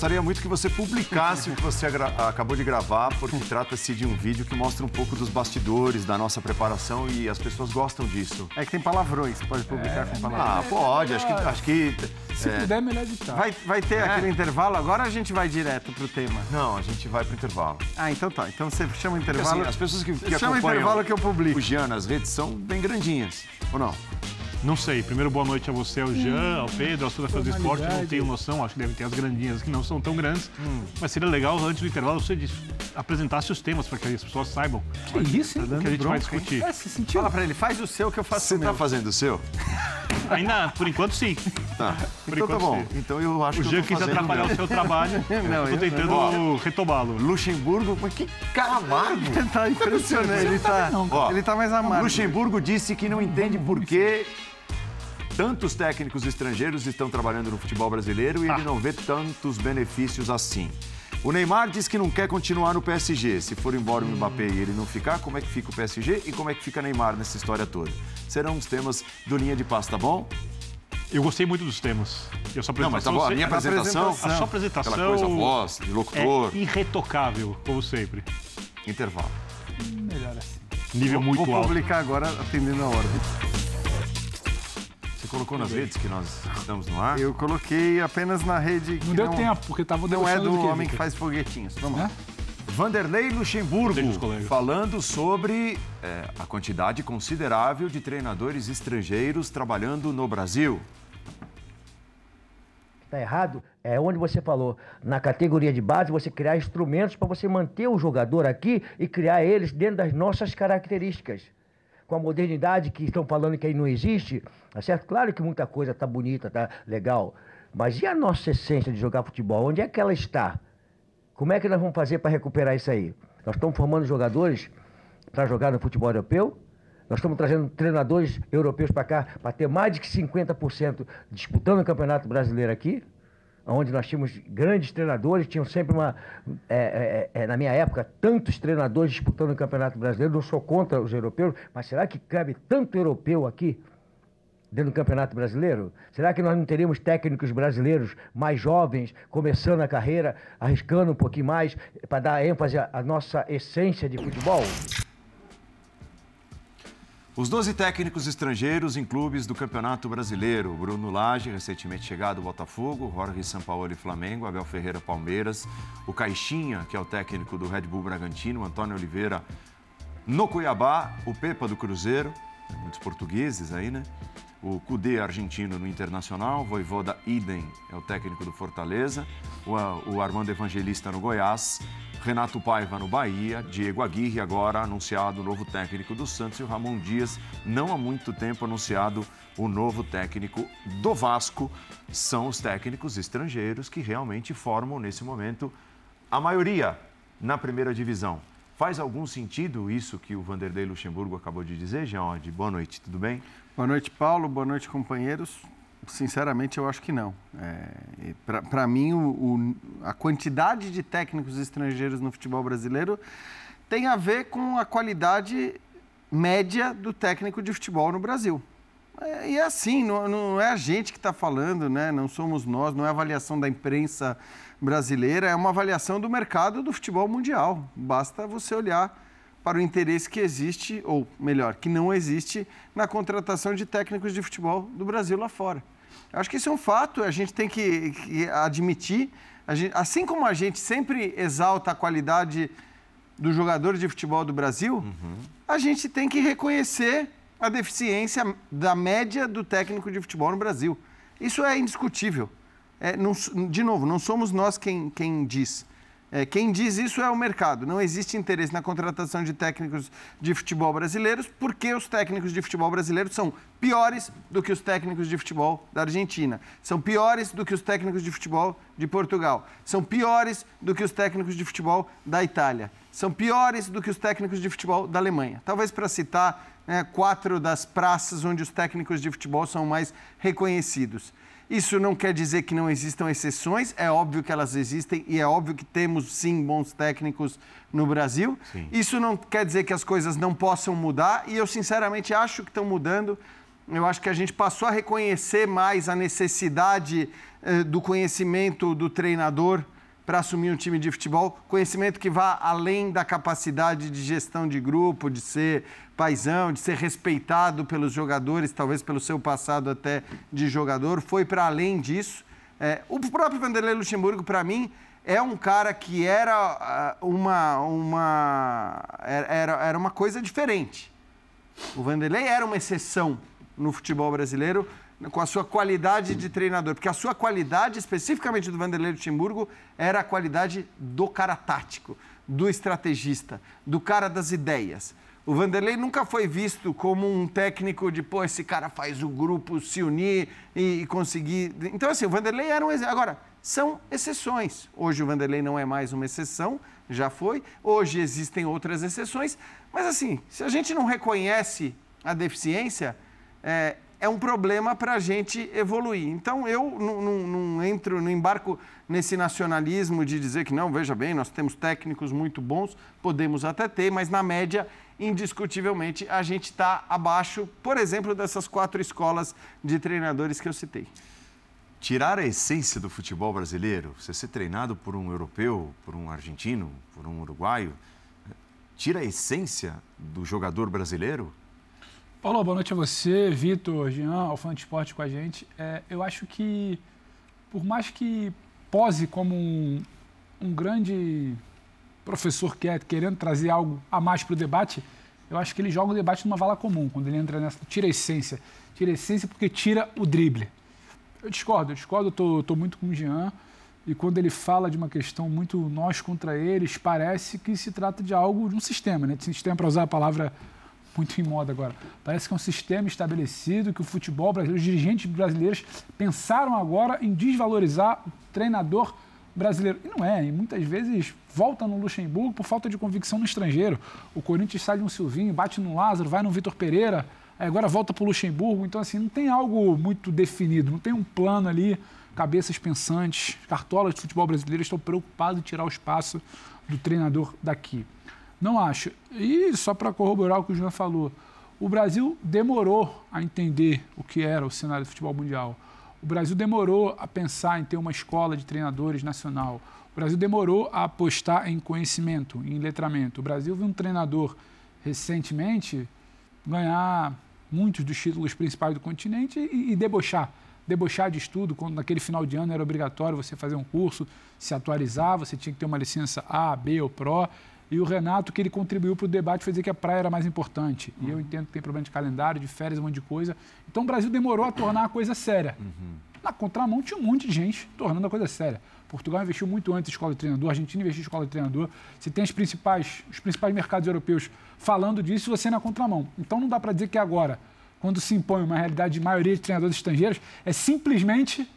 Gostaria muito que você publicasse o que você acabou de gravar, porque trata-se de um vídeo que mostra um pouco dos bastidores da nossa preparação e as pessoas gostam disso. É que tem palavrões, pode publicar é, com palavrões. Ah, pode, acho que. Acho que Se é... puder, melhor editar. Vai, vai ter é. aquele intervalo, agora a gente vai direto pro tema. Não, a gente vai pro intervalo. Ah, então tá. Então você chama o intervalo. Porque, assim, as pessoas que, que chama acompanham intervalo que eu publico. o Jean nas redes são bem grandinhas, ou não? Não sei. Primeiro, boa noite a você, ao Jean, ao Pedro, ao Suda Fazer Esporte. Não tenho noção, acho que deve ter as grandinhas que não são tão grandes. Hum. Mas seria legal, antes do intervalo, você apresentasse os temas para que as pessoas saibam. Que isso, hein? Tá que a gente bronca, vai discutir. É, Fala para ele, faz o seu que eu faço você o tá meu. Você tá fazendo o seu? Ainda, por enquanto, sim. Tá. Por então tá enquanto, tá bom. Sim. Então eu acho o que O Jean quis atrapalhar o seu trabalho. não, eu tô tentando retomá-lo. Luxemburgo, mas que cara amargo. tá impressionante. Ele tá, ele tá mais amargo. Luxemburgo disse que não entende por que tantos técnicos estrangeiros estão trabalhando no futebol brasileiro e ah. ele não vê tantos benefícios assim. O Neymar diz que não quer continuar no PSG. Se for embora o Mbappé e ele não ficar, como é que fica o PSG e como é que fica Neymar nessa história toda? Serão os temas do Linha de Paz, tá bom? Eu gostei muito dos temas. Eu só não, mas tá bom, a minha apresentação, a sua apresentação aquela coisa voz, de locutor. É irretocável, como sempre. Intervalo. Melhor assim. Nível vou, muito vou alto. Vou publicar agora, atendendo a ordem colocou nas redes que nós estamos no ar? Eu coloquei apenas na rede. Não deu não, tempo, porque estava Não é do, homem que faz foguetinhos. Vamos é? lá. Vanderlei Luxemburgo falando sobre é, a quantidade considerável de treinadores estrangeiros trabalhando no Brasil. Está errado é onde você falou, na categoria de base, você criar instrumentos para você manter o jogador aqui e criar eles dentro das nossas características com a modernidade que estão falando que aí não existe, tá certo? Claro que muita coisa tá bonita, tá legal, mas e a nossa essência de jogar futebol? Onde é que ela está? Como é que nós vamos fazer para recuperar isso aí? Nós estamos formando jogadores para jogar no futebol europeu? Nós estamos trazendo treinadores europeus para cá para ter mais de 50% disputando o Campeonato Brasileiro aqui? Onde nós tínhamos grandes treinadores, tinham sempre uma. É, é, é, na minha época, tantos treinadores disputando o Campeonato Brasileiro. Não sou contra os europeus, mas será que cabe tanto europeu aqui? Dentro do Campeonato Brasileiro? Será que nós não teríamos técnicos brasileiros mais jovens, começando a carreira, arriscando um pouquinho mais, para dar ênfase à nossa essência de futebol? Os 12 técnicos estrangeiros em clubes do Campeonato Brasileiro. Bruno Lage, recentemente chegado ao Botafogo, Jorge Sampaoli Flamengo, Abel Ferreira Palmeiras, o Caixinha, que é o técnico do Red Bull Bragantino, Antônio Oliveira no Cuiabá, o Pepa do Cruzeiro, muitos portugueses aí, né? O Cudê argentino no Internacional, Voivoda Idem é o técnico do Fortaleza, o, o Armando Evangelista no Goiás, Renato Paiva no Bahia, Diego Aguirre agora anunciado o novo técnico do Santos e o Ramon Dias, não há muito tempo anunciado o novo técnico do Vasco. São os técnicos estrangeiros que realmente formam nesse momento a maioria na primeira divisão. Faz algum sentido isso que o Vanderlei Luxemburgo acabou de dizer, Jean? Boa noite, tudo bem? Boa noite, Paulo. Boa noite, companheiros. Sinceramente, eu acho que não. É, Para mim, o, o, a quantidade de técnicos estrangeiros no futebol brasileiro tem a ver com a qualidade média do técnico de futebol no Brasil. É, e é assim, não, não, é a gente que está falando, né? não somos nós, não é avaliação da imprensa brasileira, é uma avaliação do mercado do futebol mundial. Basta você olhar para o interesse que existe, ou melhor, que não existe, na contratação de técnicos de futebol do Brasil lá fora. Eu acho que isso é um fato, a gente tem que, que admitir. Gente, assim como a gente sempre exalta a qualidade do jogador de futebol do Brasil, uhum. a gente tem que reconhecer a deficiência da média do técnico de futebol no Brasil. Isso é indiscutível. É, não, de novo, não somos nós quem, quem diz. É, quem diz isso é o mercado. Não existe interesse na contratação de técnicos de futebol brasileiros, porque os técnicos de futebol brasileiros são piores do que os técnicos de futebol da Argentina, são piores do que os técnicos de futebol de Portugal, são piores do que os técnicos de futebol da Itália, são piores do que os técnicos de futebol da Alemanha. Talvez para citar né, quatro das praças onde os técnicos de futebol são mais reconhecidos. Isso não quer dizer que não existam exceções, é óbvio que elas existem e é óbvio que temos sim bons técnicos no Brasil. Sim. Isso não quer dizer que as coisas não possam mudar e eu sinceramente acho que estão mudando. Eu acho que a gente passou a reconhecer mais a necessidade eh, do conhecimento do treinador para assumir um time de futebol, conhecimento que vá além da capacidade de gestão de grupo, de ser paisão, de ser respeitado pelos jogadores, talvez pelo seu passado até de jogador, foi para além disso. É, o próprio Vanderlei Luxemburgo, para mim, é um cara que era ah, uma, uma, era, era uma coisa diferente. O Vanderlei era uma exceção no futebol brasileiro, com a sua qualidade de treinador, porque a sua qualidade, especificamente do Vanderlei Luxemburgo, era a qualidade do cara tático, do estrategista, do cara das ideias. O Vanderlei nunca foi visto como um técnico de, pô, esse cara faz o grupo se unir e, conseguir. Então, assim, o Vanderlei era um exemplo. Agora, são exceções. Hoje o Vanderlei não é mais uma exceção, já foi. Hoje existem outras exceções. Mas, assim, se a gente não reconhece a deficiência, é, é um problema para a gente evoluir. Então, eu não, não, não, entro, não embarco nesse nacionalismo de dizer que não, veja bem, nós temos técnicos muito bons, podemos até ter, mas na média, indiscutivelmente, a gente está abaixo, por exemplo, dessas quatro escolas de treinadores que eu citei. Tirar a essência do futebol brasileiro, você ser treinado por um europeu, por um argentino, por um uruguaio, tira a essência do jogador brasileiro? Paulo, boa noite a você, Vitor, Jean, de esporte com a gente. É, eu acho que, por mais que pose como um, um grande professor que é querendo trazer algo a mais para o debate, eu acho que ele joga o debate numa vala comum, quando ele entra nessa. Tira a essência. Tira a essência porque tira o drible. Eu discordo, eu discordo, tô, tô muito com o Jean. E quando ele fala de uma questão muito nós contra eles, parece que se trata de algo, de um sistema, né? De sistema, para usar a palavra muito em moda agora. Parece que é um sistema estabelecido que o futebol brasileiro, os dirigentes brasileiros pensaram agora em desvalorizar o treinador brasileiro. E não é, e muitas vezes volta no Luxemburgo por falta de convicção no estrangeiro. O Corinthians sai de um Silvinho, bate no Lázaro, vai no Vitor Pereira, agora volta para o Luxemburgo. Então, assim, não tem algo muito definido, não tem um plano ali. Cabeças pensantes, cartolas de futebol brasileiro estão preocupados em tirar o espaço do treinador daqui. Não acho. E só para corroborar o que o João falou, o Brasil demorou a entender o que era o cenário do futebol mundial. O Brasil demorou a pensar em ter uma escola de treinadores nacional. O Brasil demorou a apostar em conhecimento, em letramento. O Brasil viu um treinador recentemente ganhar muitos dos títulos principais do continente e, e debochar. Debochar de estudo, quando naquele final de ano era obrigatório você fazer um curso, se atualizar, você tinha que ter uma licença A, B ou Pro. E o Renato, que ele contribuiu para o debate, foi dizer que a praia era mais importante. Uhum. E eu entendo que tem problema de calendário, de férias, um monte de coisa. Então o Brasil demorou a tornar a coisa séria. Uhum. Na contramão tinha um monte de gente tornando a coisa séria. Portugal investiu muito antes em escola de treinador, a Argentina investiu em escola de treinador. Você tem as principais, os principais mercados europeus falando disso, você na contramão. Então não dá para dizer que agora, quando se impõe uma realidade de maioria de treinadores estrangeiros, é simplesmente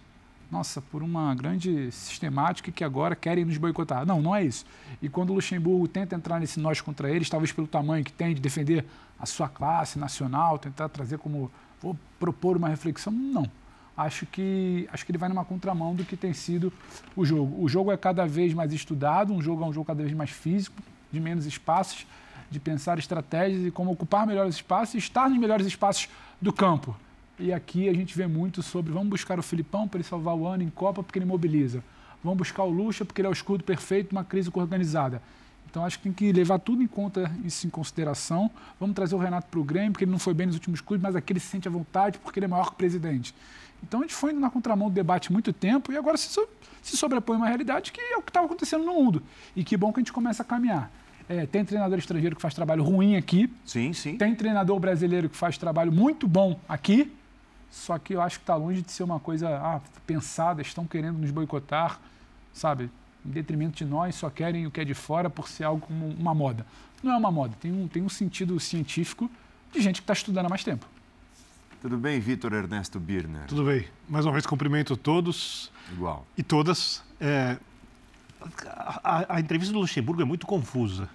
nossa, por uma grande sistemática que agora querem nos boicotar. Não, não é isso. E quando o Luxemburgo tenta entrar nesse nós contra eles, talvez pelo tamanho que tem de defender a sua classe nacional, tentar trazer como vou propor uma reflexão, não. Acho que acho que ele vai numa contramão do que tem sido o jogo. O jogo é cada vez mais estudado, um jogo é um jogo cada vez mais físico, de menos espaços, de pensar estratégias e como ocupar melhores espaços e estar nos melhores espaços do campo. E aqui a gente vê muito sobre vamos buscar o Filipão para ele salvar o ano em Copa porque ele mobiliza. Vamos buscar o Lucha porque ele é o escudo perfeito uma crise organizada. Então acho que tem que levar tudo em conta, isso em consideração. Vamos trazer o Renato para o Grêmio, porque ele não foi bem nos últimos clubes, mas aqui ele se sente à vontade porque ele é maior que o presidente. Então a gente foi indo na contramão do debate muito tempo e agora se, so, se sobrepõe uma realidade que é o que estava acontecendo no mundo. E que bom que a gente começa a caminhar. É, tem treinador estrangeiro que faz trabalho ruim aqui. Sim, sim. Tem treinador brasileiro que faz trabalho muito bom aqui. Só que eu acho que está longe de ser uma coisa ah, pensada, estão querendo nos boicotar, sabe? Em detrimento de nós, só querem o que é de fora por ser algo como uma moda. Não é uma moda, tem um, tem um sentido científico de gente que está estudando há mais tempo. Tudo bem, Vitor Ernesto Birner? Tudo bem. Mais uma vez cumprimento todos. Igual. E todas. É, a, a, entrevista do Luxemburgo é muito confusa.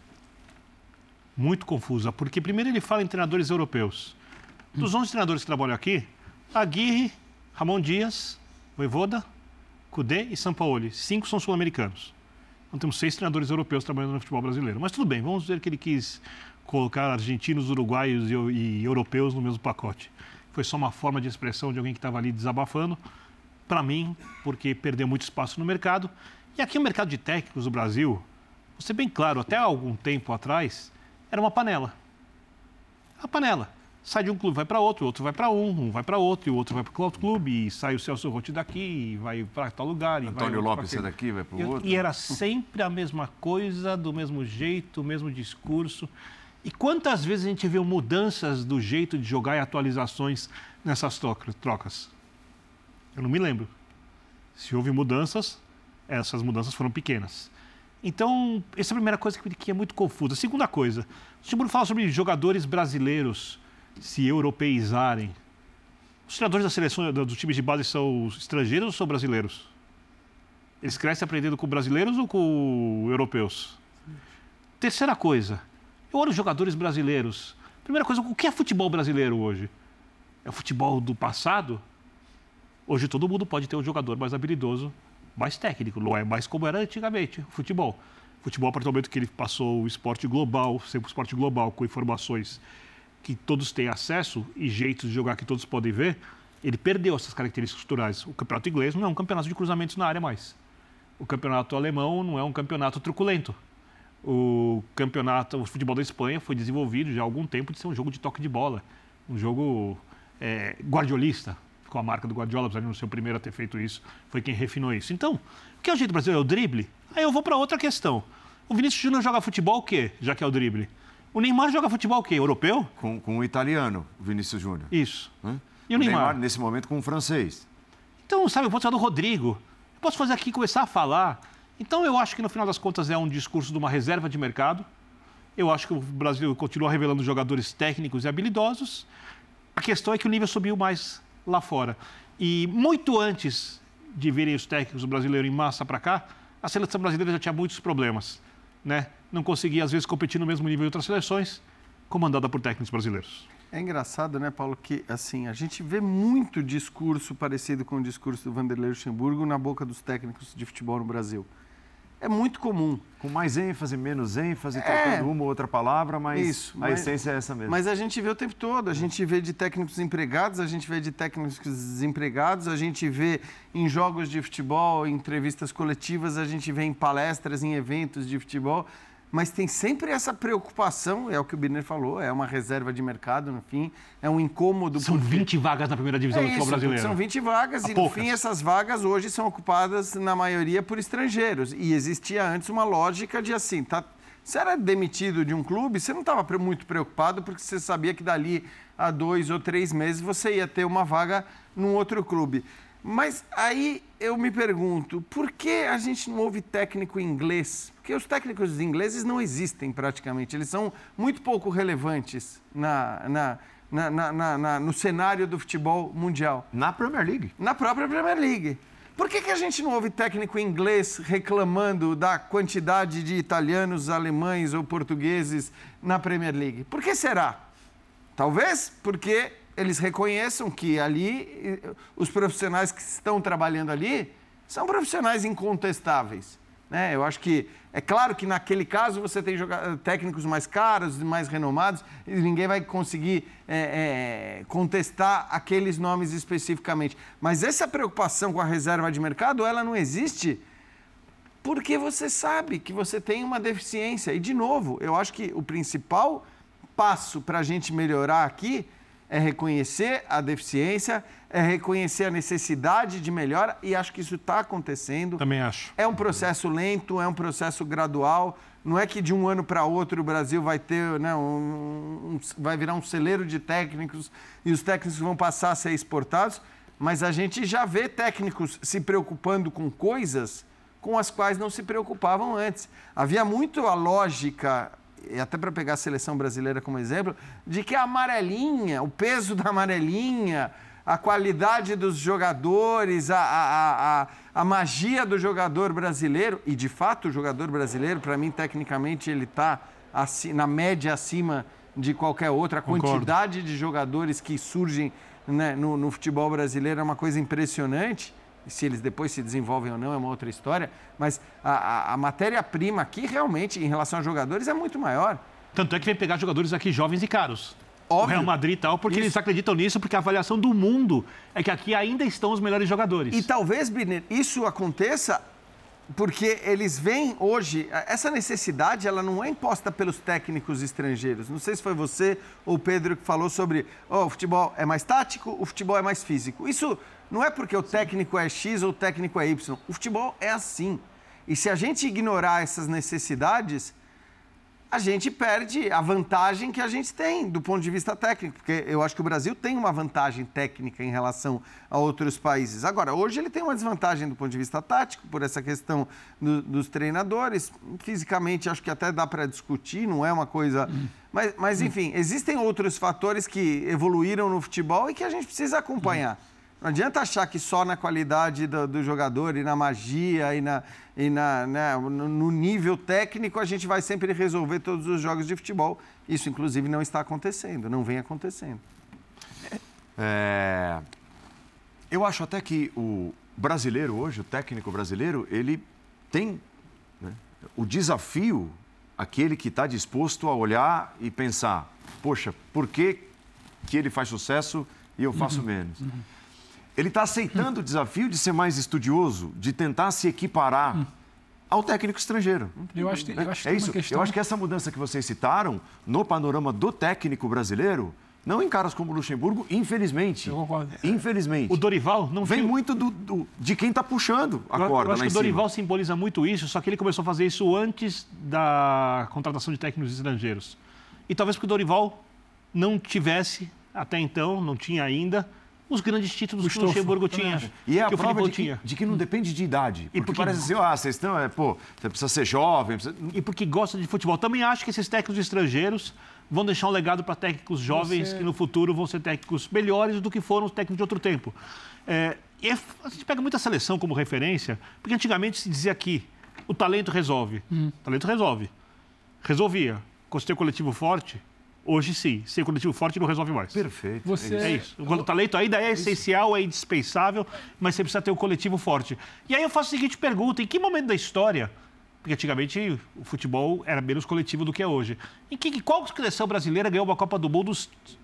Muito confusa, porque primeiro ele fala em treinadores europeus. Dos 11 treinadores que trabalham aqui, Aguirre, Ramon Dias Voivoda, Cudê e Sampaoli. Cinco são sul-americanos. Então temos seis treinadores europeus trabalhando no futebol brasileiro. Mas tudo bem, vamos dizer que ele quis colocar argentinos, uruguaios e, e europeus no mesmo pacote. Foi só uma forma de expressão de alguém que estava ali desabafando. Para mim, porque perdeu muito espaço no mercado. E aqui o mercado de técnicos do Brasil, vou ser bem claro, até algum tempo atrás, era uma panela. A panela sai de um clube, vai para outro, outro vai para um, um vai para outro, e o outro vai para outro clube, e sai o Celso Rotti daqui, e vai para tal lugar. E Antônio vai Lopes sai daqui, vai para o outro. E era sempre a mesma coisa, do mesmo jeito, o mesmo discurso. E quantas vezes a gente viu mudanças do jeito de jogar e atualizações nessas trocas? Eu não me lembro. Se houve mudanças, essas mudanças foram pequenas. Então, essa é a primeira coisa que é muito confusa. Segunda coisa, o Timur fala sobre jogadores brasileiros se europeizarem. Os treinadores da seleção dos times de base são estrangeiros ou são brasileiros? Eles crescem aprendendo com brasileiros ou com europeus? Terceira coisa, eu olho os jogadores brasileiros. Primeira coisa, o que é futebol brasileiro hoje? É o futebol do passado? Hoje todo mundo pode ter um jogador mais habilidoso, mais técnico, não é mais como era antigamente o futebol. Futebol, a partir do momento que ele passou o esporte global, sempre o esporte global, com informações que todos têm acesso e jeitos de jogar que todos podem ver, ele perdeu essas características culturais. O campeonato inglês não é um campeonato de cruzamentos na área mais. O campeonato alemão não é um campeonato truculento. O campeonato, o futebol da Espanha foi desenvolvido já há algum tempo de ser um jogo de toque de bola, um jogo é, guardiolista, com a marca do Guardiola, apesar de não ser o primeiro a ter feito isso, foi quem refinou isso. Então, o que é o jeito brasileiro? É o drible? Aí eu vou para outra questão. O Vinícius Júnior joga futebol o quê, já que é o drible? O Neymar joga futebol o quê? Europeu? Com, com o italiano, o Vinícius Júnior. Isso. Hã? E o, Neymar? Neymar? nesse momento, com o francês. Então, sabe, eu posso falar do Rodrigo. Eu posso fazer aqui, começar a falar. Então, eu acho que, no final das contas, é um discurso de uma reserva de mercado. Eu acho que o Brasil continua revelando jogadores técnicos e habilidosos. A questão é que o nível subiu mais lá fora. E muito antes de virem os técnicos brasileiros em massa para cá, a seleção brasileira já tinha muitos problemas. Né? não conseguia, às vezes, competir no mesmo nível de outras seleções, comandada por técnicos brasileiros. É engraçado, né, Paulo, que assim, a gente vê muito discurso parecido com o discurso do Vanderlei Luxemburgo na boca dos técnicos de futebol no Brasil é muito comum. Com mais ênfase, menos ênfase, é, trocando uma ou outra palavra, mas isso, a mas, essência é essa mesmo. Mas a gente vê o tempo todo, a gente vê de técnicos empregados, a gente vê de técnicos desempregados, a gente vê em jogos de futebol, em entrevistas coletivas, a gente vê em palestras, em eventos de futebol mas tem sempre essa preocupação, é o que o Birner falou, é uma reserva de mercado, no fim, é um incômodo. São porque... 20 vagas na primeira divisão é do futebol brasileiro. São 20 vagas Há e, poucas. no fim, essas vagas hoje são ocupadas, na maioria, por estrangeiros. E existia antes uma lógica de assim, tá, você era demitido de um clube, você não estava muito preocupado porque você sabia que dali a dois ou três meses você ia ter uma vaga num outro clube. Mas aí eu me pergunto, por que a gente não ouve técnico inglês? Porque os técnicos ingleses não existem praticamente, eles são muito pouco relevantes na, na, na, na, na no cenário do futebol mundial. Na Premier League? Na própria Premier League. Por que, que a gente não ouve técnico inglês reclamando da quantidade de italianos, alemães ou portugueses na Premier League? Por que será? Talvez porque eles reconheçam que ali os profissionais que estão trabalhando ali são profissionais incontestáveis. Né? Eu acho que é claro que naquele caso você tem técnicos mais caros, mais renomados, e ninguém vai conseguir é, é, contestar aqueles nomes especificamente. Mas essa preocupação com a reserva de mercado, ela não existe porque você sabe que você tem uma deficiência. E, de novo, eu acho que o principal passo para a gente melhorar aqui é reconhecer a deficiência, é reconhecer a necessidade de melhora e acho que isso está acontecendo. Também acho. É um processo lento, é um processo gradual. Não é que de um ano para outro o Brasil vai ter, né, um, um, vai virar um celeiro de técnicos e os técnicos vão passar a ser exportados, mas a gente já vê técnicos se preocupando com coisas com as quais não se preocupavam antes. Havia muito a lógica e até para pegar a seleção brasileira como exemplo, de que a amarelinha, o peso da amarelinha, a qualidade dos jogadores, a, a, a, a magia do jogador brasileiro, e de fato o jogador brasileiro, para mim, tecnicamente, ele está na média acima de qualquer outra. A Concordo. quantidade de jogadores que surgem né, no, no futebol brasileiro é uma coisa impressionante. Se eles depois se desenvolvem ou não é uma outra história, mas a, a, a matéria-prima aqui realmente, em relação a jogadores, é muito maior. Tanto é que vem pegar jogadores aqui jovens e caros. Óbvio. O Real Madrid e tal, porque Isso. eles acreditam nisso, porque a avaliação do mundo é que aqui ainda estão os melhores jogadores. E talvez, Birner, isso aconteça porque eles veem hoje, essa necessidade, ela não é imposta pelos técnicos estrangeiros. Não sei se foi você ou o Pedro que falou sobre oh, o futebol é mais tático, o futebol é mais físico. Isso não é porque o técnico é X ou o técnico é Y. O futebol é assim. E se a gente ignorar essas necessidades, a gente perde a vantagem que a gente tem do ponto de vista técnico, porque eu acho que o Brasil tem uma vantagem técnica em relação a outros países. Agora, hoje ele tem uma desvantagem do ponto de vista tático, por essa questão do, dos treinadores. Fisicamente, acho que até dá para discutir, não é uma coisa. Mas, mas, enfim, existem outros fatores que evoluíram no futebol e que a gente precisa acompanhar. Não adianta achar que só na qualidade do, do jogador e na magia e, na, e na, né, no, nível técnico a gente vai sempre resolver todos os jogos de futebol. Isso, inclusive, não está acontecendo, não vem acontecendo. É, Eu acho até que o brasileiro hoje, o técnico brasileiro, ele tem né, o desafio, aquele que está disposto a olhar e pensar, poxa, por que, que ele faz sucesso e eu faço menos? Ele está aceitando o desafio de ser mais estudioso, de tentar se equiparar ao técnico estrangeiro. Eu acho, que- eu acho que é isso. questão... Eu acho que essa mudança que vocês citaram no panorama do técnico brasileiro, não em caras como o Luxemburgo, infelizmente. Eu concordo. Infelizmente. O Dorival não Vem tinha- muito do, do- de quem está puxando a Eu- corda Eu acho lá que em o Dorival cima. simboliza muito isso, só que ele começou a fazer isso antes da contratação de técnicos estrangeiros. E talvez porque o Dorival não tivesse, até então, não tinha ainda, os grandes títulos O que o. Luxemburgo tinha. E é a que prova de que, tinha. de que não depende de idade. Porque, porque- parece assim, ah, vocês estão, é, pô, você precisa ser jovem. Precisa... E porque gosta de futebol. Também acho que esses técnicos estrangeiros vão deixar um legado para técnicos jovens Você- que no futuro vão ser técnicos melhores do que foram os técnicos de outro tempo. É, e é- a gente pega muita seleção como referência, porque antigamente se dizia que o talento resolve. O talento resolve. Resolvia. Com ter coletivo forte, hoje sim. Sem coletivo forte não resolve mais. Perfeito. Você- É isso. O talento ainda é essencial, é indispensável, mas você precisa ter um coletivo forte. E aí eu faço a seguinte pergunta: em que momento da história, porque antigamente o futebol era menos coletivo do que é hoje, em que qual seleção brasileira ganhou uma Copa do Mundo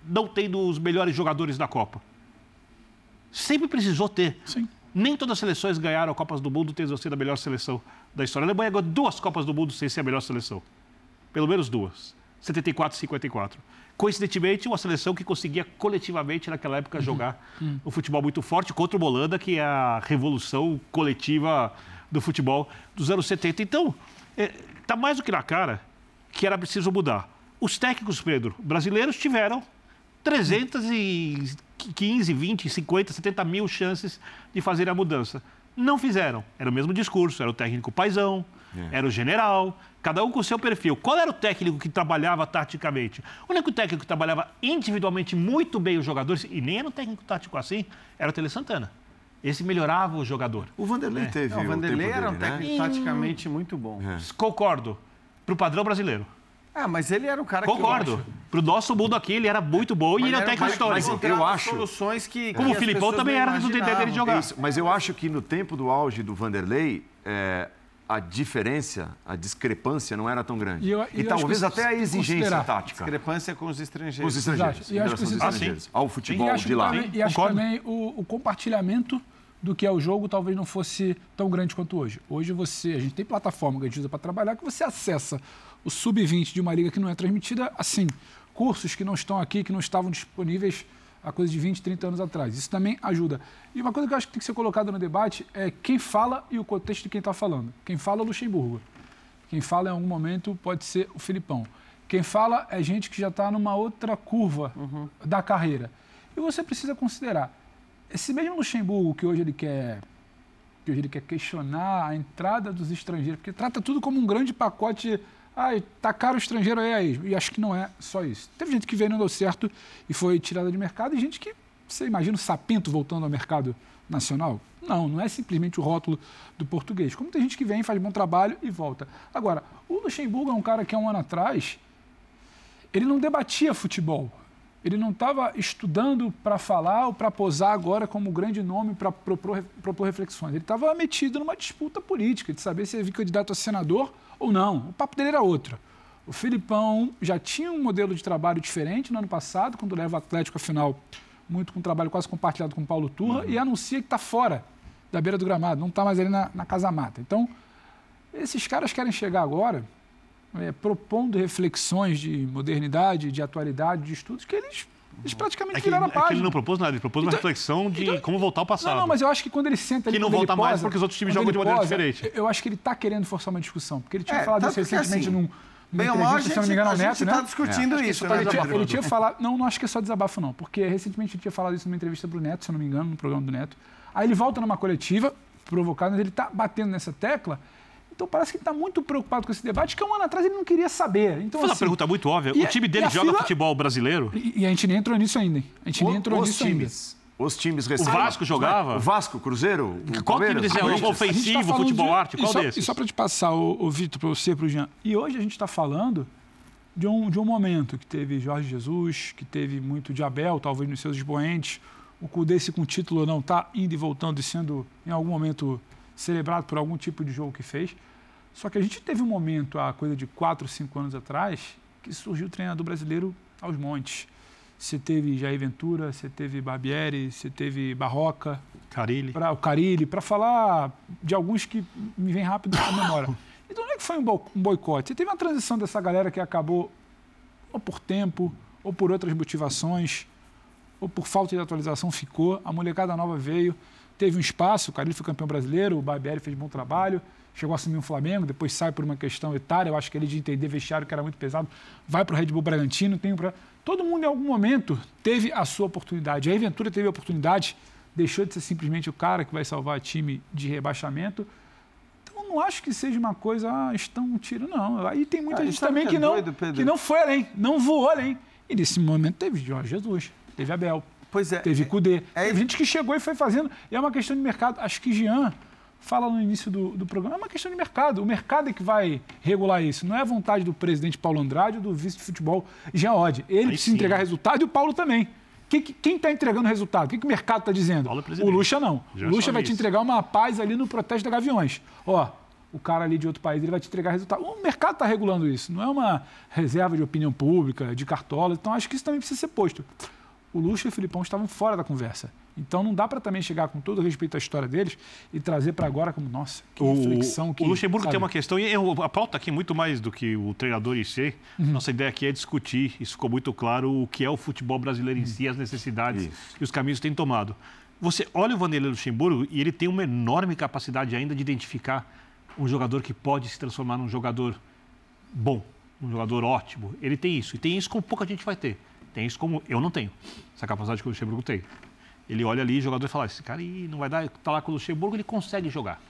não tendo os melhores jogadores da Copa? Sempre precisou ter. Sim. Nem todas as seleções ganharam a Copas do Mundo tendo sido a melhor seleção da história. A Alemanha ganhou duas Copas do Mundo sem ser a melhor seleção. Pelo menos duas. 74 e 54. Coincidentemente, uma seleção que conseguia coletivamente naquela época jogar um futebol muito forte contra o Holanda, que é a revolução coletiva do futebol dos anos 70. Então, está mais do que na cara que era preciso mudar. Os técnicos, Pedro, brasileiros tiveram 315, 20, 50, 70 mil chances de fazer a mudança. Não fizeram. Era o mesmo discurso, era o técnico paisão, era o general, cada um com o seu perfil. Qual era o técnico que trabalhava taticamente? O único técnico que trabalhava individualmente muito bem os jogadores, e nem era um técnico tático assim, era o Tele Santana. Esse melhorava o jogador. O Vanderlei teve Não, o Vanderlei era um dele, né? técnico taticamente muito bom. Concordo. Para o padrão brasileiro. Ah, mas ele era um cara que Concordo. acho- Para o nosso mundo aqui, ele era muito bom e ele é um era- técnico mas- histórico. mas eu acho- soluções que, Como que o Filipão também não era do dele jogar. É isso, mas eu acho que no tempo do auge do Vanderlei, é, a diferença, a discrepância não era tão grande. E E, eu- e talvez até a exigência considerar- tática. Discrepância com os Com estrangeiros. os estrangeiros. Exato. E acho que esses- estrangeiros. Ao futebol acho, de lá. também, e acho Concordo. também o, o compartilhamento do que é o jogo talvez não fosse tão grande quanto hoje. Hoje você, a gente tem plataforma que a gente usa para trabalhar que você acessa o sub-20 de uma liga que não é transmitida assim. Cursos que não estão aqui, que não estavam disponíveis há coisa de 20, 30 anos atrás. Isso também ajuda. E uma coisa que eu acho que tem que ser colocada no debate é quem fala e o contexto de quem está falando. Quem fala é o Luxemburgo. Quem fala em algum momento pode ser o Filipão. Quem fala é gente que já está numa outra curva da carreira. E você precisa considerar, esse mesmo Luxemburgo que hoje ele quer que hoje ele quer questionar a entrada dos estrangeiros, porque trata tudo como um grande pacote. Ai, tá caro o estrangeiro aí, aí. E acho que não é só isso. Teve gente que veio não deu certo e foi tirada de mercado, e gente que, você imagina o sapinto voltando ao mercado nacional? Não, não é simplesmente o rótulo do português. Como tem gente que vem, faz bom trabalho e volta. Agora, o Luxemburgo é um cara que há um ano atrás ele não debatia futebol. Ele não estava estudando para falar ou para posar agora como grande nome para propor, propor reflexões. Ele estava metido numa disputa política de saber se ia vir candidato a senador ou não. O papo dele era outro. O Filipão já tinha um modelo de trabalho diferente no ano passado, quando leva o Atlético à final, muito com um trabalho quase compartilhado com o Paulo Turra, uhum. e anuncia que está fora da beira do gramado, não está mais ali na, na Casa Mata. Então, esses caras querem chegar agora é, propondo reflexões de modernidade, de atualidade, de estudos que eles, eles praticamente é que, viraram a página. É que ele não propôs nada, ele propôs então, uma reflexão de então, como voltar ao passado. Não, não, mas eu acho que quando ele senta ali, Que não volta mais porque os outros times jogam de maneira posa, diferente. Eu acho que ele está querendo forçar uma discussão, porque ele tinha é, falado isso recentemente assim, num Bem ou mal, a gente, se não me engano, a Neto, está né? discutindo é. isso. Né, ele, tinha, ele tinha falado, não, não acho que é só desabafo, não, porque recentemente ele tinha falado isso numa entrevista para o Neto, se eu não me engano, no programa do Neto. Aí ele volta numa coletiva, provocado, mas ele está batendo nessa tecla então parece que ele está muito preocupado com esse debate, que um ano atrás ele não queria saber. Então, Foi assim, uma pergunta muito óbvia. o time dele joga fila... futebol brasileiro? E, e, a gente nem entrou nisso ainda. A gente o, nem entrou nisso times. ainda. Os times recentes. O Vasco jogava? O Vasco, Cruzeiro? O Qual time desse é jogo ofensivo, tá futebol de... arte? Qual e só, desses? E só para te passar, o, o Vitor, para você, para o Jean. E hoje a gente está falando de um, de um momento que teve Jorge Jesus, que teve muito de Abel, talvez nos seus expoentes. O Cudê, se com título ou não, está indo e voltando e sendo, em algum momento, celebrado por algum tipo de jogo que fez. Só que a gente teve um momento, há coisa de 4, 5 anos atrás, que surgiu o treinador brasileiro aos montes. Você teve Jair Ventura, você teve Barbieri, você teve Barroca. Carilli. Pra, o Carilli, para falar de alguns que me vem rápido na memória. Então não é que foi um boicote. Você teve uma transição dessa galera que acabou ou por tempo, ou por outras motivações, ou por falta de atualização ficou. A molecada nova veio, teve um espaço, o Carilli foi campeão brasileiro, o Barbieri fez bom trabalho chegou a assumir o Flamengo, depois sai por uma questão etária, eu acho que ele de entender vestiário que era muito pesado, vai para o Red Bull Bragantino, tem pra... todo mundo em algum momento teve a sua oportunidade. A Ventura teve a oportunidade, deixou de ser simplesmente o cara que vai salvar o time de rebaixamento. Então não acho que seja uma coisa, ah, estão tirando, não. Aí tem muita ah, gente também que, que, é não, doido, que não foi além, não voou além. E nesse momento teve Jorge Jesus, teve Abel, Pois é. Teve Cudê. É, Teve gente que chegou e foi fazendo. E é uma questão de mercado. Acho que Jean fala no início do, do programa, é uma questão de mercado. O mercado é que vai regular isso. Não é a vontade do presidente Paulo Andrade ou do vice de futebol Jean Oddi. Ele Aí precisa sim. entregar resultado e o Paulo também. Que, que, quem está entregando resultado? O que, que o mercado está dizendo? É o Lucha não. Já o Lucha vai isso. te entregar uma paz ali no protesto da Gaviões. Ó, o cara ali de outro país ele vai te entregar resultado. O mercado está regulando isso. Não é uma reserva de opinião pública, de cartola. Então acho que isso também precisa ser posto. O Lucha e o Filipão estavam fora da conversa. Então não dá para também chegar com todo respeito à história deles e trazer para agora como, nossa, que o, reflexão. Que, o Luxemburgo sabe? tem uma questão, e a pauta aqui muito mais do que o treinador em si. Uhum. Nossa ideia aqui é discutir, isso ficou muito claro, o que é o futebol brasileiro em uhum. si, as necessidades isso. e os caminhos que tem tomado. Você olha o Vanderlei Luxemburgo e ele tem uma enorme capacidade ainda de identificar um jogador que pode se transformar num jogador bom, um jogador ótimo. Ele tem isso. E tem isso como pouca gente vai ter. Tem isso como eu não tenho. Essa capacidade que o Luxemburgo tem. Ele olha ali, o jogador e fala: esse cara aí não vai dar, tá lá com o Luxemburgo, ele consegue jogar.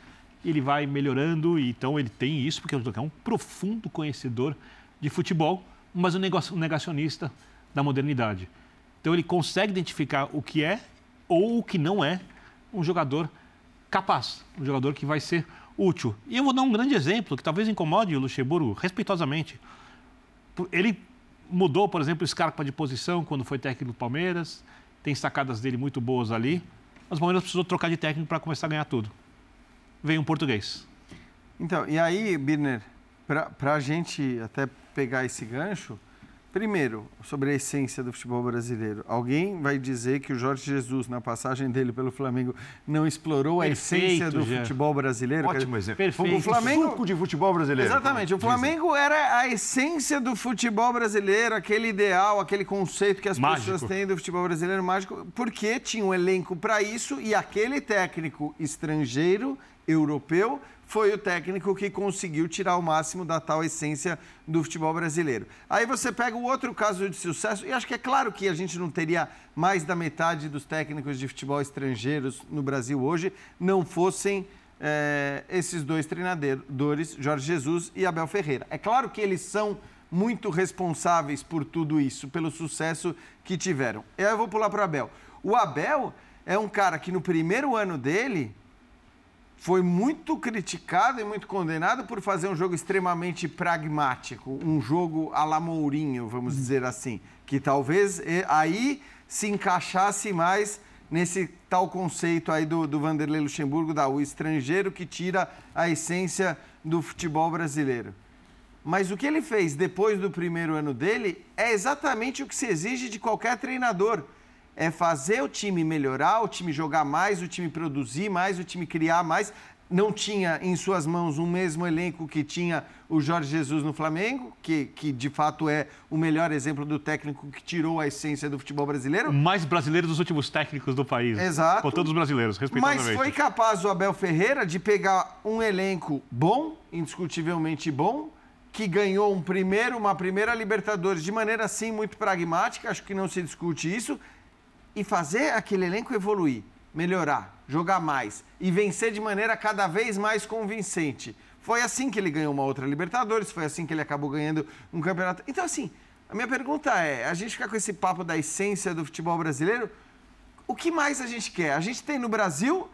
Ele vai melhorando, então ele tem isso, porque é um profundo conhecedor de futebol, mas um negacionista da modernidade. Então ele consegue identificar o que é ou o que não é um jogador capaz, um jogador que vai ser útil. E eu vou dar um grande exemplo que talvez incomode o Luxemburgo respeitosamente. Ele mudou, por exemplo, o Scarpa de posição quando foi técnico do Palmeiras tem sacadas dele muito boas ali. Mas o Palmeiras precisou trocar de técnico para começar a ganhar tudo. Veio um português. Então, e aí, Birner, para a gente até pegar esse gancho, Primeiro, sobre a essência do futebol brasileiro. Alguém vai dizer que o Jorge Jesus, na passagem dele pelo Flamengo, não explorou a Perfeito, essência do já. futebol brasileiro? Ótimo exemplo. Perfeito. O Flamengo... Suco de futebol brasileiro. Exatamente. O Flamengo era a essência do futebol brasileiro, aquele ideal, aquele conceito que as mágico. pessoas têm do futebol brasileiro mágico, porque tinha um elenco para isso e aquele técnico estrangeiro, europeu, foi o técnico que conseguiu tirar o máximo da tal essência do futebol brasileiro. Aí você pega o outro caso de sucesso, e acho que é claro que a gente não teria mais da metade dos técnicos de futebol estrangeiros no Brasil hoje não fossem é, esses dois treinadores, Jorge Jesus e Abel Ferreira. É claro que eles são muito responsáveis por tudo isso, pelo sucesso que tiveram. Eu vou pular para o Abel. O Abel é um cara que no primeiro ano dele foi muito criticado e muito condenado por fazer um jogo extremamente pragmático, um jogo a la Mourinho, vamos dizer assim. Que talvez eh, aí se encaixasse mais nesse tal conceito aí do, do Vanderlei Luxemburgo, da o estrangeiro que tira a essência do futebol brasileiro. Mas o que ele fez depois do primeiro ano dele é exatamente o que se exige de qualquer treinador. É fazer o time melhorar, o time jogar mais, o time produzir mais, o time criar mais. Não tinha em suas mãos um mesmo elenco que tinha o Jorge Jesus no Flamengo, que, que de fato é o melhor exemplo do técnico que tirou a essência do futebol brasileiro. Mais brasileiro dos últimos técnicos do país. Exato. Com todos os brasileiros, respeitosamente. Mas foi capaz o Abel Ferreira de pegar um elenco bom, indiscutivelmente bom, que ganhou um primeiro, uma primeira Libertadores de maneira assim muito pragmática, acho que não se discute isso, e fazer aquele elenco evoluir, melhorar, jogar mais e vencer de maneira cada vez mais convincente. Foi assim que ele ganhou uma outra Libertadores, foi assim que ele acabou ganhando um campeonato. Então, assim, a minha pergunta é: a gente fica com esse papo da essência do futebol brasileiro, o que mais a gente quer? A gente tem no Brasil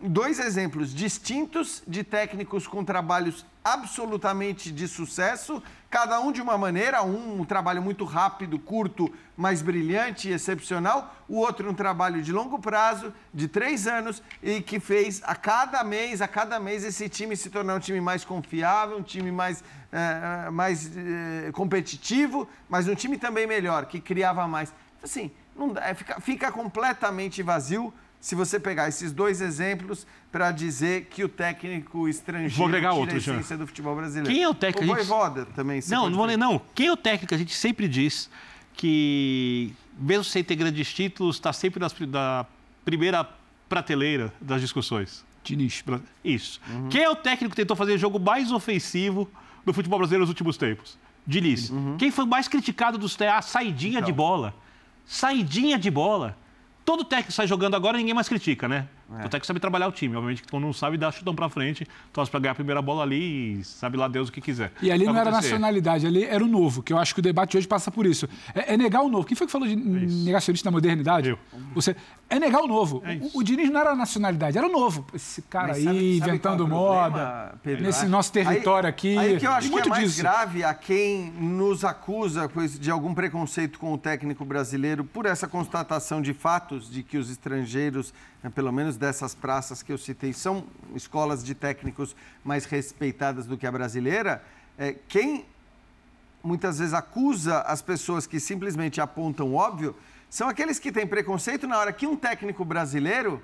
dois exemplos distintos de técnicos com trabalhos absolutamente de sucesso, cada um de uma maneira, um, um trabalho muito rápido, curto, mas brilhante e excepcional, o outro um trabalho de longo prazo, de três anos, e que fez a cada mês, a cada mês, esse time se tornar um time mais confiável, um time mais, é, mais é, competitivo, mas um time também melhor, que criava mais. Assim, não, é, fica, fica completamente vazio se você pegar esses dois exemplos para dizer que o técnico estrangeiro vou agregar outro, a essência do futebol brasileiro. Quem é o técnico? O Voivoda também. Não, não vou ler, não. Quem é o técnico? A gente sempre diz que, mesmo sem ter grandes títulos, está sempre nas, na primeira prateleira das discussões. Diniz. Isso. Uhum. Quem é o técnico que tentou fazer o jogo mais ofensivo do futebol brasileiro nos últimos tempos? Diniz. Uhum. Quem foi mais criticado dos a saidinha então. de bola? Saidinha de bola. Todo técnico sai jogando agora ninguém mais critica, né? É. O técnico sabe trabalhar o time. Obviamente que quando não sabe, dá chutão pra frente, torce pra ganhar a primeira bola ali e sabe lá Deus o que quiser. E ali não era nacionalidade, ali era o novo, que eu acho que o debate hoje passa por isso. É, é negar o novo. Quem foi que falou de é negacionista da modernidade? Eu. Você, é negar o novo. É o, o, Diniz não era nacionalidade, era o novo. Esse cara Mas aí sabe, sabe inventando é moda, Pedro, nesse nosso território aí, aqui. Aí que eu acho que é mais disso. grave a quem nos acusa de algum preconceito com o técnico brasileiro por essa constatação de fatos de que os estrangeiros né, pelo menos dessas praças que eu citei, são escolas de técnicos mais respeitadas do que a brasileira, é, quem muitas vezes acusa as pessoas que simplesmente apontam o óbvio são aqueles que têm preconceito na hora que um técnico brasileiro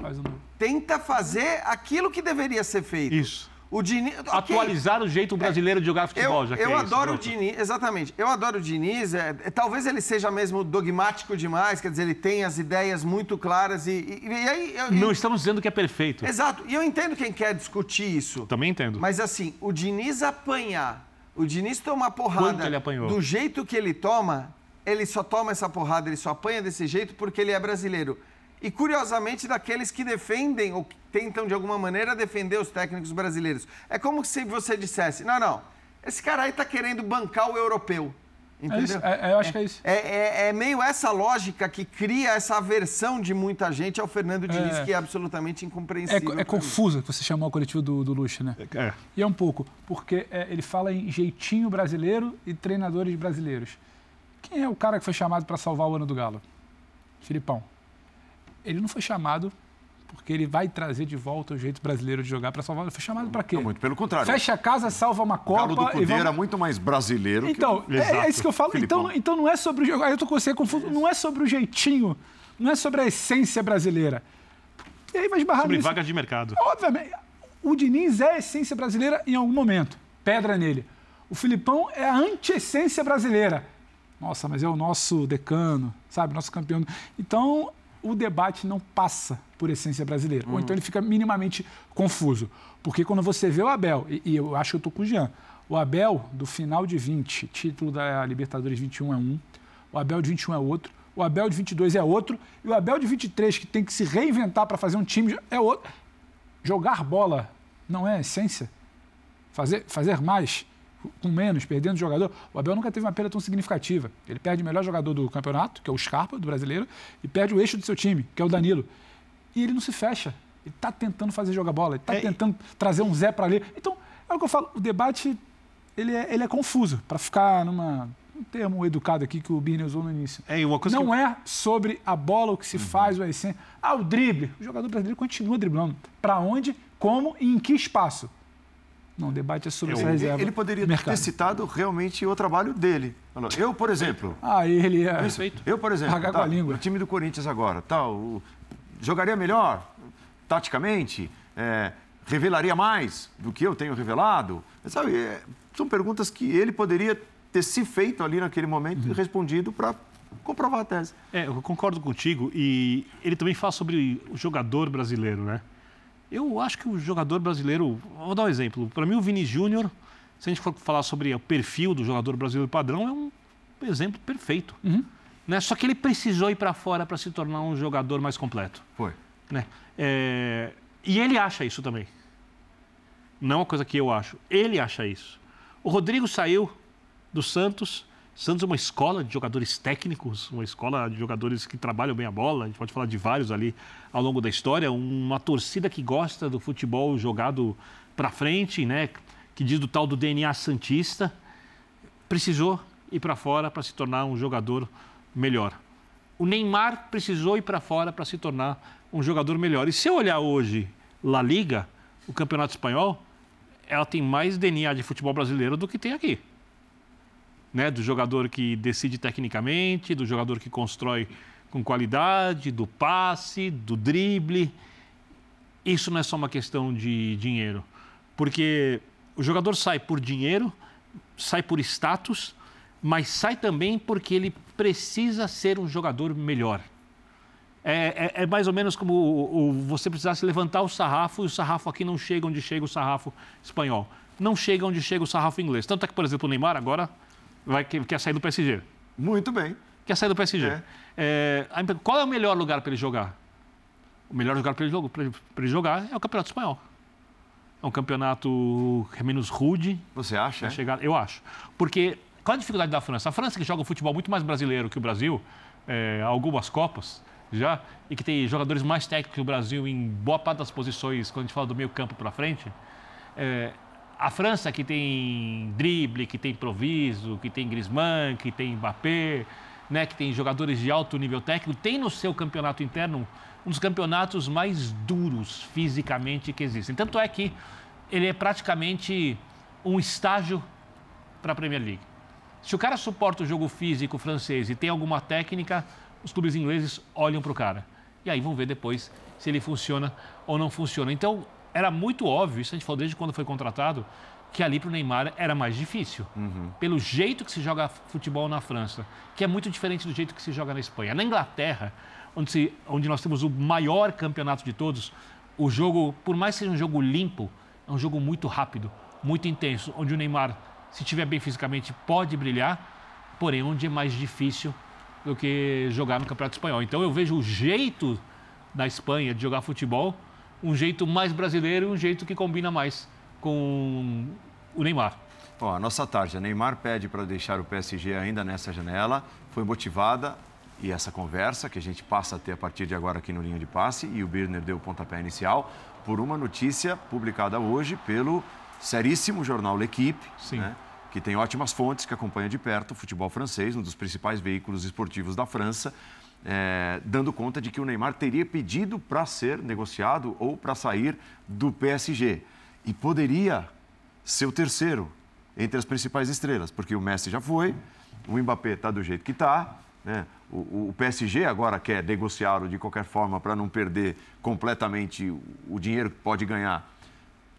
Faz um... tenta fazer aquilo que deveria ser feito. Isso. O Diniz, okay. Atualizar o jeito brasileiro de jogar futebol, eu, já que Eu é adoro isso, o Diniz, exatamente. Eu adoro o Diniz. É, é, talvez ele seja mesmo dogmático demais, quer dizer, ele tem as ideias muito claras e, e, e aí... Eu, Não estamos dizendo que é perfeito. Exato. E eu entendo quem quer discutir isso. Também entendo. Mas assim, o Diniz apanhar, o Diniz tomar porrada do jeito que ele toma, ele só toma essa porrada, ele só apanha desse jeito porque ele é brasileiro e, curiosamente, daqueles que defendem ou que tentam, de alguma maneira, defender os técnicos brasileiros. É como se você dissesse: não, não, esse cara aí está querendo bancar o europeu. Entendeu? É isso, é, eu acho que é isso. É, é, é, meio essa lógica que cria essa aversão de muita gente ao Fernando Diniz, é. que é absolutamente incompreensível. É, é confusa que você chamou o coletivo do, do Luxo, né? É. E é um pouco, porque é, ele fala em jeitinho brasileiro e treinadores brasileiros. Quem é o cara que foi chamado para salvar o ano do Galo? Filipão ele não foi chamado porque ele vai trazer de volta o jeito brasileiro de jogar para salvar. Ele foi chamado para quê? Não, muito pelo contrário. Fecha a casa, salva uma Copa. O Galo do Cudê vamos... era muito mais brasileiro então, que o... é, é, isso que eu falo. Então, então não é sobre o jogo. Aí eu tô com você confuso. Não é sobre o jeitinho. Não é sobre a essência brasileira. E aí vai esbarrar Sobre nisso. vagas de mercado. Obviamente. O Diniz é a essência brasileira em algum momento. Pedra nele. O Filipão é a anti-essência brasileira. Nossa, mas é o nosso decano, sabe? Nosso campeão. Então, o debate não passa por essência brasileira. Uhum. Ou então ele fica minimamente confuso. Porque quando você vê o Abel, e, e eu acho que eu estou com o Jean, o Abel do final de 20, título da Libertadores 21 é um, o Abel de 21 é outro, o Abel de 22 é outro, e o Abel de 23, que tem que se reinventar para fazer um time, é outro. Jogar bola não é essência? Fazer, fazer mais com menos, perdendo jogador. O Abel nunca teve uma perda tão significativa. Ele perde o melhor jogador do campeonato, que é o Scarpa, do brasileiro, e perde o eixo do seu time, que é o Danilo. E ele não se fecha. Ele está tentando fazer jogar bola, ele está é, tentando trazer um Zé para ali. Então, é o que eu falo, o debate ele é, ele é confuso, para ficar numa um termo educado aqui que o Birne usou no início. É, uma coisa não que... é sobre a bola o que se faz, o essência. Ah, o drible. O jogador brasileiro continua driblando. Para onde, como e em que espaço? Não, o debate é sobre essa ele, reserva. ele poderia ter citado realmente o trabalho dele. Eu, por exemplo, Ah, ele é. Perfeito. eu, por exemplo, Pagar tá, com a língua. o time do Corinthians agora, tal, o- jogaria melhor, taticamente, é, revelaria mais do que eu tenho revelado. Sabe, é, são perguntas que ele poderia ter se feito ali naquele momento Uhum. e respondido para comprovar a tese. É, eu concordo contigo. E ele também fala sobre o jogador brasileiro, né? Eu acho que o jogador brasileiro. Vou dar um exemplo. Para mim, o Vini Júnior, se a gente for falar sobre o perfil do jogador brasileiro padrão, é um exemplo perfeito. Né? Só que ele precisou ir para fora para se tornar um jogador mais completo. Foi. Né? É, E ele acha isso também. Não é uma coisa que eu acho. Ele acha isso. O Rodrigo saiu do Santos. Santos é uma escola de jogadores técnicos, uma escola de jogadores que trabalham bem a bola. A gente pode falar de vários ali ao longo da história. Uma torcida que gosta do futebol jogado para frente, né? Que diz do tal do DNA santista. Precisou ir para fora para se tornar um jogador melhor. O Neymar precisou ir para fora para se tornar um jogador melhor. E se eu olhar hoje La Liga, o Campeonato Espanhol, ela tem mais DNA de futebol brasileiro do que tem aqui. Né? Do jogador que decide tecnicamente, do jogador que constrói com qualidade, do passe, do drible. Isso não é só uma questão de dinheiro. Porque o jogador sai por dinheiro, sai por status, mas sai também porque ele precisa ser um jogador melhor. É, é- é mais ou menos como o- o- você precisasse levantar o sarrafo e o sarrafo aqui não chega onde chega o sarrafo espanhol. Não chega onde chega o sarrafo inglês. Tanto é que, por exemplo, o Neymar agora vai, quer, quer sair do PSG. Muito bem. Quer sair do PSG. É. É, qual é o melhor lugar para ele jogar? O melhor lugar para ele, ele- jogar é o Campeonato Espanhol. É um campeonato que é menos rude, Você acha? é? eu acho. Porque qual a dificuldade da França? A França que joga um futebol muito mais brasileiro que o Brasil, é, algumas Copas já, e que tem jogadores mais técnicos que o Brasil em boa parte das posições, quando a gente fala do meio campo para frente. é, a França que tem drible, que tem improviso, que tem Griezmann, que tem Mbappé, né, que tem jogadores de alto nível técnico, tem no seu campeonato interno um dos campeonatos mais duros fisicamente que existem. Tanto é que ele é praticamente um estágio para a Premier League. Se o cara suporta o jogo físico francês e tem alguma técnica, os clubes ingleses olham para o cara. E aí vão ver depois se ele funciona ou não funciona. Então, era muito óbvio, isso a gente falou desde quando foi contratado, que ali para o Neymar era mais difícil. Pelo jeito que se joga futebol na França, que é muito diferente do jeito que se joga na Espanha. Na Inglaterra, onde, se- onde nós temos o maior campeonato de todos, o jogo, por mais que seja um jogo limpo, é um jogo muito rápido, muito intenso, onde o Neymar, se estiver bem fisicamente, pode brilhar, porém onde é mais difícil do que jogar no Campeonato Espanhol. Então eu vejo o jeito da Espanha de jogar futebol, um jeito mais brasileiro e um jeito que combina mais com o Neymar. Ó, a nossa tarde, a Neymar pede para deixar o PSG ainda nessa janela. Foi motivada e essa conversa que a gente passa a ter a partir de agora aqui no Linha de Passe e o Birner deu o pontapé inicial por uma notícia publicada hoje pelo seríssimo jornal L'Equipe, né, que tem ótimas fontes, que acompanha de perto o futebol francês, um dos principais veículos esportivos da França, é, dando conta de que o Neymar teria pedido para ser negociado ou para sair do PSG. E poderia ser o terceiro entre as principais estrelas, porque o Messi já foi, o Mbappé está do jeito que está, né? o, o- PSG agora quer negociá-lo de qualquer forma para não perder completamente o, o dinheiro que pode ganhar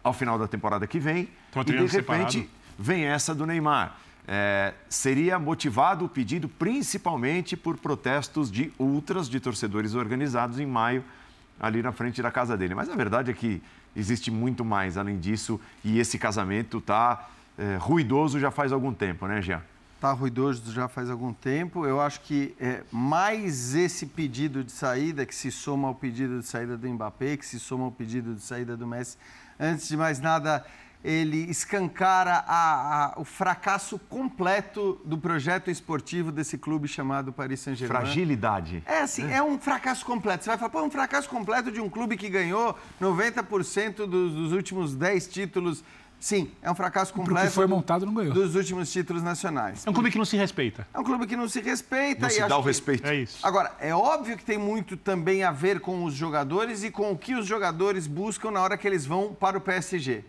ao final da temporada que vem. E de repente separado. vem essa do Neymar. É, seria motivado o pedido principalmente por protestos de ultras de torcedores organizados em maio ali na frente da casa dele. Mas a verdade é que existe muito mais além disso e esse casamento está ruidoso já faz algum tempo, né, Jean? Está ruidoso já faz algum tempo. Eu acho que é, mais esse pedido de saída, que se soma ao pedido de saída do Mbappé, que se soma ao pedido de saída do Messi, antes de mais nada, ele escancara a- a- o fracasso completo do projeto esportivo desse clube chamado Paris Saint-Germain. Fragilidade. É assim, é um fracasso completo. Você vai falar, pô, um fracasso completo de um clube que ganhou 90% dos, dos últimos 10 títulos Sim, é um fracasso Porque completo foi do- montado não ganhou. dos últimos títulos nacionais. É um clube que não se respeita. É um clube que não se respeita Não se dá o que- respeito. É isso. Agora, é óbvio que tem muito também a ver com os jogadores e com o que os jogadores buscam na hora que eles vão para o PSG.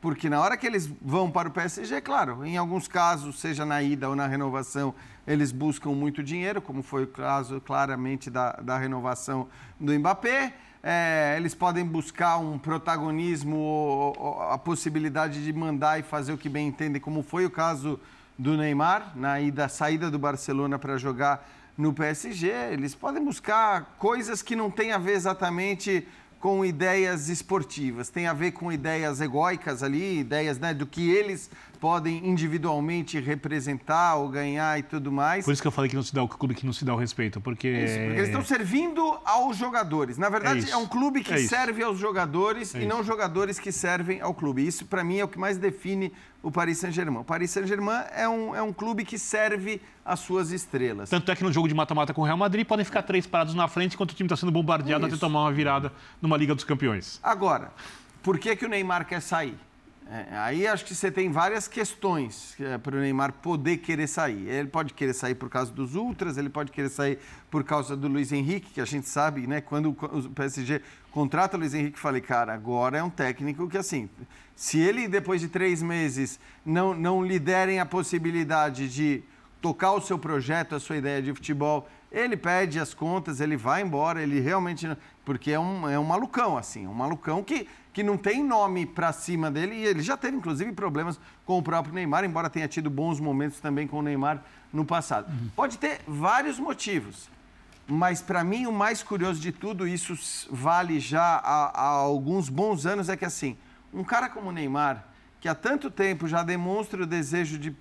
Porque na hora que eles vão para o PSG, claro, em alguns casos, seja na ida ou na renovação, eles buscam muito dinheiro, como foi o caso claramente da, da renovação do Mbappé. É, eles podem buscar um protagonismo, ou- ou a possibilidade de mandar e fazer o que bem entendem, como foi o caso do Neymar, na ida, saída do Barcelona para jogar no PSG. Eles podem buscar coisas que não têm a ver exatamente com ideias esportivas, tem a ver com ideias egóicas ali, ideias né, do que eles podem individualmente representar ou ganhar e tudo mais. Por isso que eu falei que não se dá o clube que não se dá o respeito, porque Isso, porque eles estão servindo aos jogadores. Na verdade, É é, um clube que É serve aos jogadores É e não jogadores que servem ao clube. Isso, para mim, é o que mais define o Paris Saint-Germain. O Paris Saint-Germain é um, é um clube que serve às suas estrelas. Tanto é que no jogo de mata-mata com o Real Madrid podem ficar três parados na frente enquanto o time está sendo bombardeado até Isso. tomar uma virada numa Liga dos Campeões. Agora, por que, que o Neymar quer sair? É, aí acho que você tem várias questões para o Neymar poder querer sair. Ele pode querer sair por causa dos ultras, ele pode querer sair por causa do Luiz Henrique, que a gente sabe, né? Quando o PSG contrata o Luiz Henrique, falei, cara, agora é um técnico que assim, se ele depois de três meses não, não lhe derem a possibilidade de tocar o seu projeto, a sua ideia de futebol, ele pede as contas, ele vai embora, ele realmente. Porque é um, é um malucão, assim, um malucão que, que não tem nome pra cima dele e ele já teve, inclusive, problemas com o próprio Neymar, embora tenha tido bons momentos também com o Neymar no passado. Pode ter vários motivos. Mas para mim o mais curioso de tudo, isso vale já há, há alguns bons anos, é que assim, um cara como o Neymar, que há tanto tempo já demonstra o desejo de,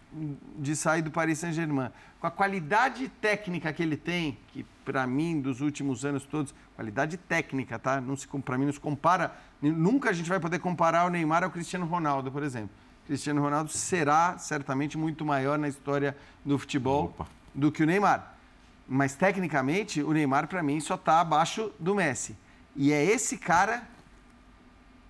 de sair do Paris Saint-Germain, com a qualidade técnica que ele tem, que para mim dos últimos anos todos, qualidade técnica, tá? Não se para mim não se compara, nunca a gente vai poder comparar o Neymar ao Cristiano Ronaldo, por exemplo. Cristiano Ronaldo será certamente muito maior na história do futebol Opa. do que o Neymar. Mas tecnicamente, o Neymar para mim só está abaixo do Messi. E é esse cara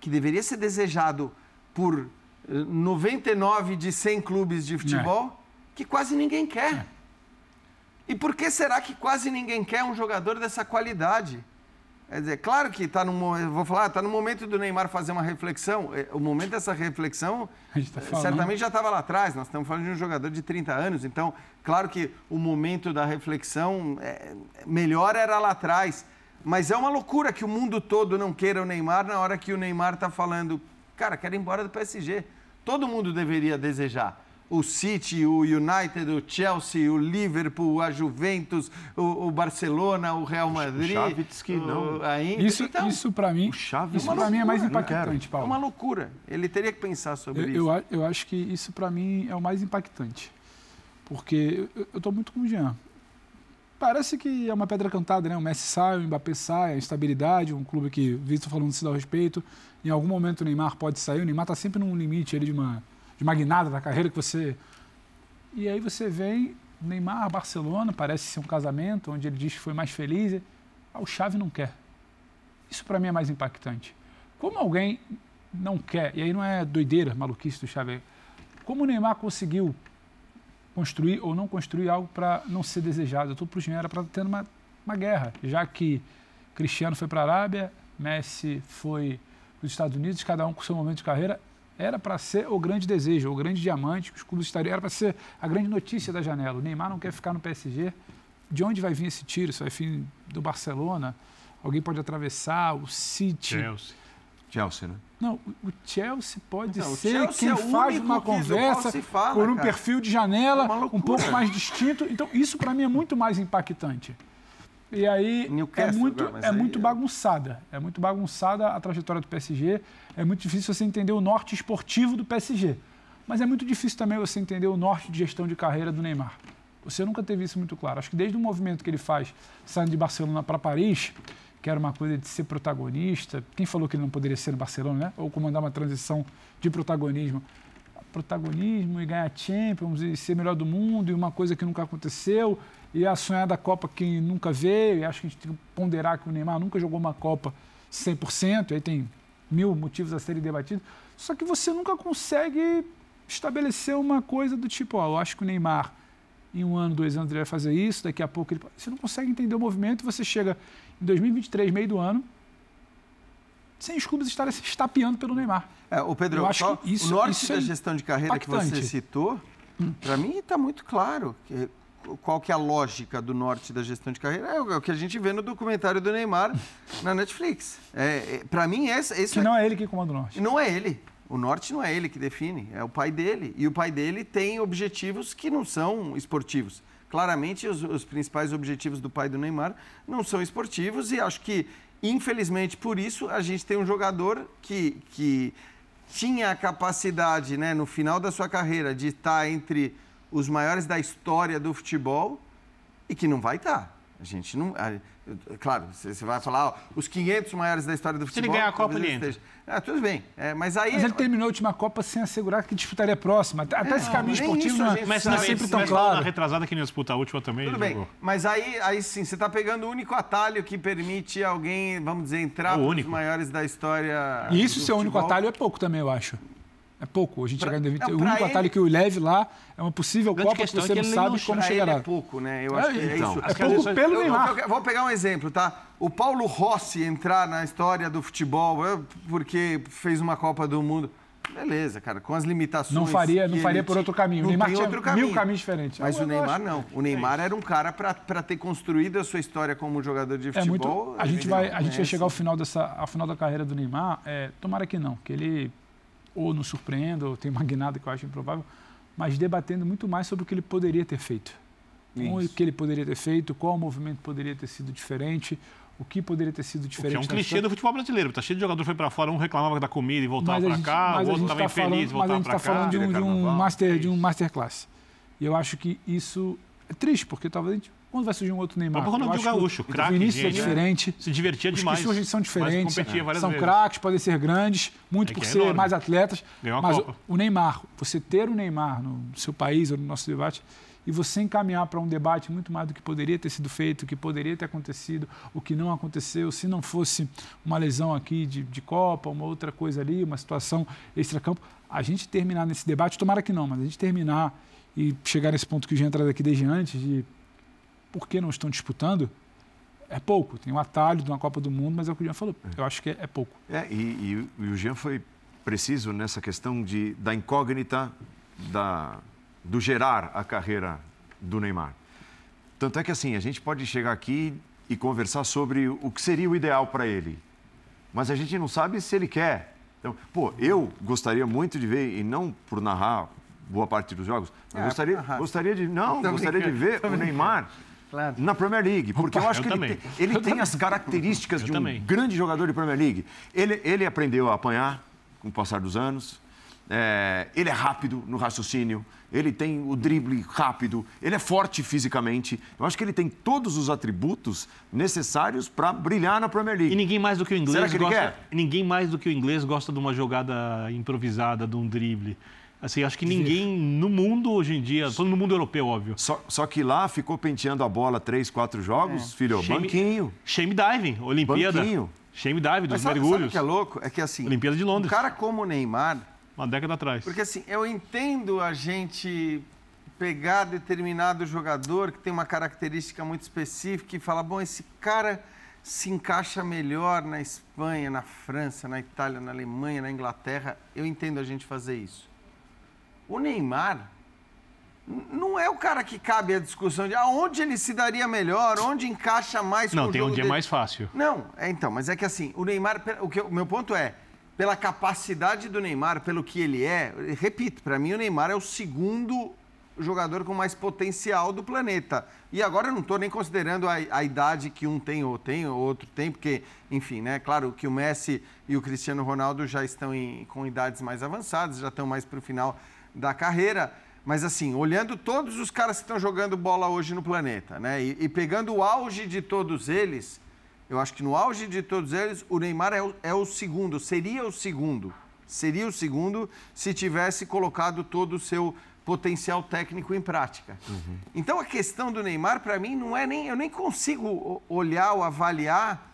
que deveria ser desejado por 99 de 100 clubes de futebol que quase ninguém quer. E por que será que quase ninguém quer um jogador dessa qualidade? Quer dizer, claro que está no momento, vou falar, está no momento do Neymar fazer uma reflexão. Eh, O momento dessa reflexão tá eh, certamente já estava lá atrás. Nós estamos falando de um jogador de 30 anos, então, claro que o momento da reflexão eh, melhor era lá atrás. Mas é uma loucura que o mundo todo não queira o Neymar na hora que o Neymar está falando, cara, quero ir embora do PSG. Todo mundo deveria desejar. O City, o United, o Chelsea, o Liverpool, a Juventus, o, o Barcelona, o Real Madrid. Xavi disse que não. o- a Inter. Isso, Então, isso para mim, O isso é para mim é mais impactante, é Paulo. uma loucura. Ele teria que pensar sobre Eu, isso. eu, eu acho que isso para mim é o mais impactante. Porque eu- estou muito com o Jean. Parece que é uma pedra cantada, né? O Messi sai, o Mbappé sai, a instabilidade, um clube que, visto falando, se dá o respeito. Em algum momento o Neymar pode sair. O Neymar está sempre num limite ele de uma, de uma da carreira que você. E aí você vem, Neymar, Barcelona, parece ser um casamento, onde ele diz que foi mais feliz. Ah, o Xavi não quer. Isso para mim é mais impactante. Como alguém não quer, e aí não é doideira, maluquice do Xavi, como o Neymar conseguiu construir ou não construir algo para não ser desejado? Estou para o era para ter uma, uma guerra, já que Cristiano foi para a Arábia, Messi foi para os Estados Unidos, cada um com seu momento de carreira, era para ser o grande desejo, o grande diamante, que os clubes estariam, era para ser a grande notícia da janela. O Neymar não quer ficar no PSG. De onde vai vir esse tiro? Isso vai vir do Barcelona? Alguém pode atravessar o City? Chelsea. Chelsea, né? Não, o Chelsea pode Não, ser Chelsea quem é faz uma conversa fala, por um cara. perfil de janela É um pouco mais distinto. Então, isso para mim é muito mais impactante. E aí é Newcastle muito, agora, é muito é- bagunçada. É muito bagunçada a trajetória do PSG. É muito difícil você entender o norte esportivo do PSG. Mas é muito difícil também você entender o norte de gestão de carreira do Neymar. Você nunca teve isso muito claro. Acho que desde o movimento que ele faz, saindo de Barcelona para Paris, que era uma coisa de ser protagonista. Quem falou que ele não poderia ser no Barcelona, né? Ou comandar uma transição de protagonismo? Protagonismo e ganhar Champions e ser melhor do mundo e uma coisa que nunca aconteceu e a sonhada Copa que nunca veio. E acho que a gente tem que ponderar que o Neymar nunca jogou uma Copa 100%. Aí tem mil motivos a serem debatidos. Só que você nunca consegue estabelecer uma coisa do tipo, ó, eu acho que o Neymar em um ano, dois anos ele vai fazer isso, daqui a pouco ele. Você não consegue entender o movimento e você chega em 2023, meio do ano, sem os clubes estarem se estapeando pelo Neymar. É, o Pedro, Eu acho que isso- o norte isso é da gestão de carreira que você impactante. citou, para mim está muito claro. que- qual que é a lógica do norte da gestão de carreira? É o é o que a gente vê no documentário do Neymar na Netflix. É, é, para mim, esse, esse Que não é ele que comanda o norte. não é ele. O norte não é ele que define, é o pai dele. E o pai dele tem objetivos que não são esportivos. Claramente, os, os principais objetivos do pai do Neymar não são esportivos e acho que, infelizmente, por isso, a gente tem um jogador que, que tinha a capacidade, né, no final da sua carreira, de estar entre os maiores da história do futebol e que não vai estar. A gente não. a- claro, você vai falar, ó, os 500 maiores da história do ele futebol. ganhar a Copa, ele esteja. Ah, tudo bem. É, mas aí. Mas ele terminou a última Copa sem assegurar que disputaria a próxima. Até, até esse caminho esportivo isso a não, gente é- Mas não é sempre tão mas claro. na retrasada que não ia disputar a última também. Tudo ele bem. jogou. Mas aí, aí sim, você está pegando o único atalho que permite alguém, vamos dizer, entrar os maiores da história. E isso ser o único atalho é pouco também, eu acho. É pouco. A gente chegar em 2020. não, O pra único ele- atalho que o leve lá é uma possível Copa que é você que não sabe não- como Pra chegará. é pouco, né? Eu acho que é então. isso. É pouco pelo Eu- eu- Neymar. eu vou pegar um exemplo, tá? O Paulo Rossi entrar na história do futebol eu- porque fez uma Copa do Mundo. Beleza, cara, com as limitações. Não faria, não faria por outro caminho. O Não Neymar tem tinha outro mil caminho. caminhos diferentes. Mas Eu o Neymar acho- não. O Neymar era um cara para ter construído a sua história como jogador de É muito. futebol. A gente vai, a gente vai chegar ao final dessa, ao final da carreira do Neymar. é, tomara que não, que ele ou nos surpreenda ou tem uma guinada que eu acho improvável, mas debatendo muito mais sobre o que ele poderia ter feito. O Isso. que ele poderia ter feito, qual movimento poderia ter sido diferente, o que poderia ter sido Que diferente. é um clichê história. do futebol brasileiro. Tá cheio de jogador que foi pra fora, um reclamava da comida e voltava mas a pra gente, cá, o outro gente tava tá infeliz e falando, mas a voltava gente está falando cá. de um, de um master, é de um isso. masterclass. E eu acho que isso é triste, porque talvez a gente, quando vai surgir um outro Neymar, eu Ronaldinho Gaúcho, o- craque, o início é né? diferente. Se divertia Os demais. que surgem são diferentes, são vezes. craques, podem ser grandes, muito É por é ser mais atletas. Ganhou mas Copa. o, o Neymar, você ter o Neymar no seu país ou no nosso debate e você encaminhar para um debate muito mais do que poderia ter sido feito, o que poderia ter acontecido, o que não aconteceu, se não fosse uma lesão aqui de, de Copa, uma outra coisa ali, uma situação extracampo, a gente terminar nesse debate, tomara que não, mas a gente terminar e chegar nesse ponto que o Jean traz aqui desde antes, de por que não estão disputando, é pouco. Tem um atalho de uma Copa do Mundo, mas é o que o Jean falou. Eu acho que é, é pouco. É, e, e o- e o Jean foi preciso nessa questão de, da incógnita da, do gerar a carreira do Neymar. Tanto é que assim, a gente pode chegar aqui e conversar sobre o que seria o ideal para ele. Mas a gente não sabe se ele quer. Então, pô, eu gostaria muito de ver, e não por narrar boa parte dos jogos, mas É, gostaria, gostaria de. Não, gostaria de ver o Neymar Claro. na Premier League. Porque eu acho eu que ele também. tem, ele tem as características Eu de um também. grande jogador de Premier League. Ele, ele aprendeu a apanhar com o passar dos anos. É, ele é rápido no raciocínio. Ele tem o drible rápido. Ele é forte fisicamente. Eu acho que ele tem todos os atributos necessários para brilhar na Premier League. E ninguém mais do que o inglês Será que ele gosta. Ninguém mais do que o inglês gosta de uma jogada improvisada, de um drible. Assim, acho que ninguém no mundo hoje em dia, todo no mundo europeu, óbvio. Só, só que lá ficou penteando a bola três, quatro jogos, filho. Shame- Banquinho. Shame diving, Olimpíada. Banquinho. Shame diving dos Mas sabe, sabe o mergulhos. que é louco? É que assim, Olimpíada de um Londres, cara como o Neymar, uma década atrás. Porque assim, eu entendo a gente pegar determinado jogador que tem uma característica muito específica e falar, bom, esse cara se encaixa melhor na Espanha, na França, na Itália, na Alemanha, na Inglaterra. Eu entendo a gente fazer isso. O Neymar não é o cara que cabe a discussão de aonde ele se daria melhor, onde encaixa mais Não, tem onde é dele. mais fácil. Não, é então, mas é que assim, o Neymar, o, que, o meu ponto é, pela capacidade do Neymar, pelo que ele é, repito, para mim o Neymar é o segundo jogador com mais potencial do planeta. E agora eu não estou nem considerando a, a idade que um tem ou tem, ou outro tem, porque, enfim, né? Claro que o Messi e o Cristiano Ronaldo já estão em- com idades mais avançadas, já estão mais para o final da carreira. Mas assim, olhando todos os caras que estão jogando bola hoje no planeta, né? E, e pegando o auge de todos eles, eu acho que no auge de todos eles, o Neymar é o, é o segundo, seria o segundo. Seria o segundo se tivesse colocado todo o seu potencial técnico em prática. Então a questão do Neymar, para mim, não é nem. Eu nem consigo olhar ou avaliar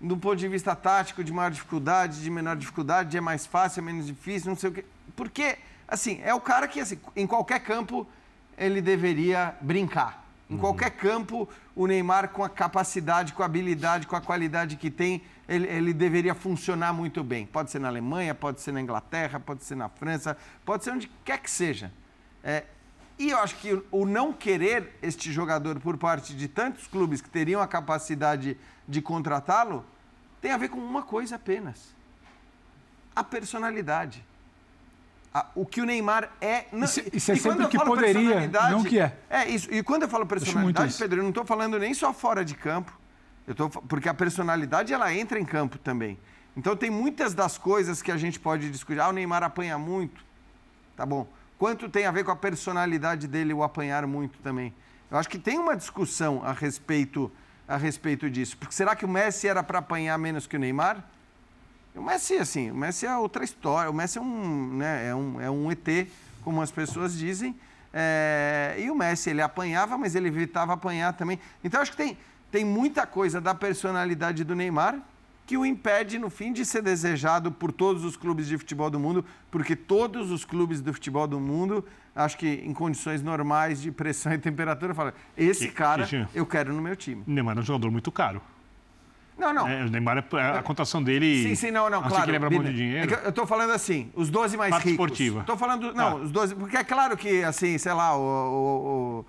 do ponto de vista tático, de maior dificuldade, de menor dificuldade, de é mais fácil, é menos difícil, não sei o quê. Porque, assim, é o cara que, assim, em qualquer campo, ele deveria brincar. Em uhum. qualquer campo, o Neymar, com a capacidade, com a habilidade, com a qualidade que tem, ele, ele, deveria funcionar muito bem. Pode ser na Alemanha, pode ser na Inglaterra, pode ser na França, pode ser onde quer que seja. É, e eu acho que o não querer este jogador por parte de tantos clubes que teriam a capacidade de contratá-lo tem a ver com uma coisa apenas: a personalidade. O que o Neymar é. Não, isso, isso é sempre que poderia, não que é. É, isso. E quando eu falo personalidade, Pedro, eu não estou falando nem só fora de campo, eu tô, porque a personalidade ela entra em campo também. Então tem muitas das coisas que a gente pode discutir. Ah, o Neymar apanha muito. Tá bom. Quanto tem a ver com a personalidade dele o apanhar muito também? Eu acho que tem uma discussão a respeito, a respeito disso. Porque será que o Messi era para apanhar menos que o Neymar? O Messi, assim, o Messi é outra história. O Messi é um, né, é um, é um ET, como as pessoas dizem. É, e o Messi, ele apanhava, mas ele evitava apanhar também. Então, acho que tem, tem muita coisa da personalidade do Neymar que o impede, no fim, de ser desejado por todos os clubes de futebol do mundo, porque todos os clubes do futebol do mundo, acho que em condições normais de pressão e temperatura, falam: esse que, cara que, eu quero no meu time. Neymar é um jogador muito caro. Não, não. É, o Neymar, é, a cotação dele. Sim, sim, não, não, claro. que lembra muito de dinheiro. É eu estou falando assim, os 12 mais Parte ricos. esportiva. Estou falando. Não, ah. os 12. Porque é claro que, assim, sei lá, o, o, o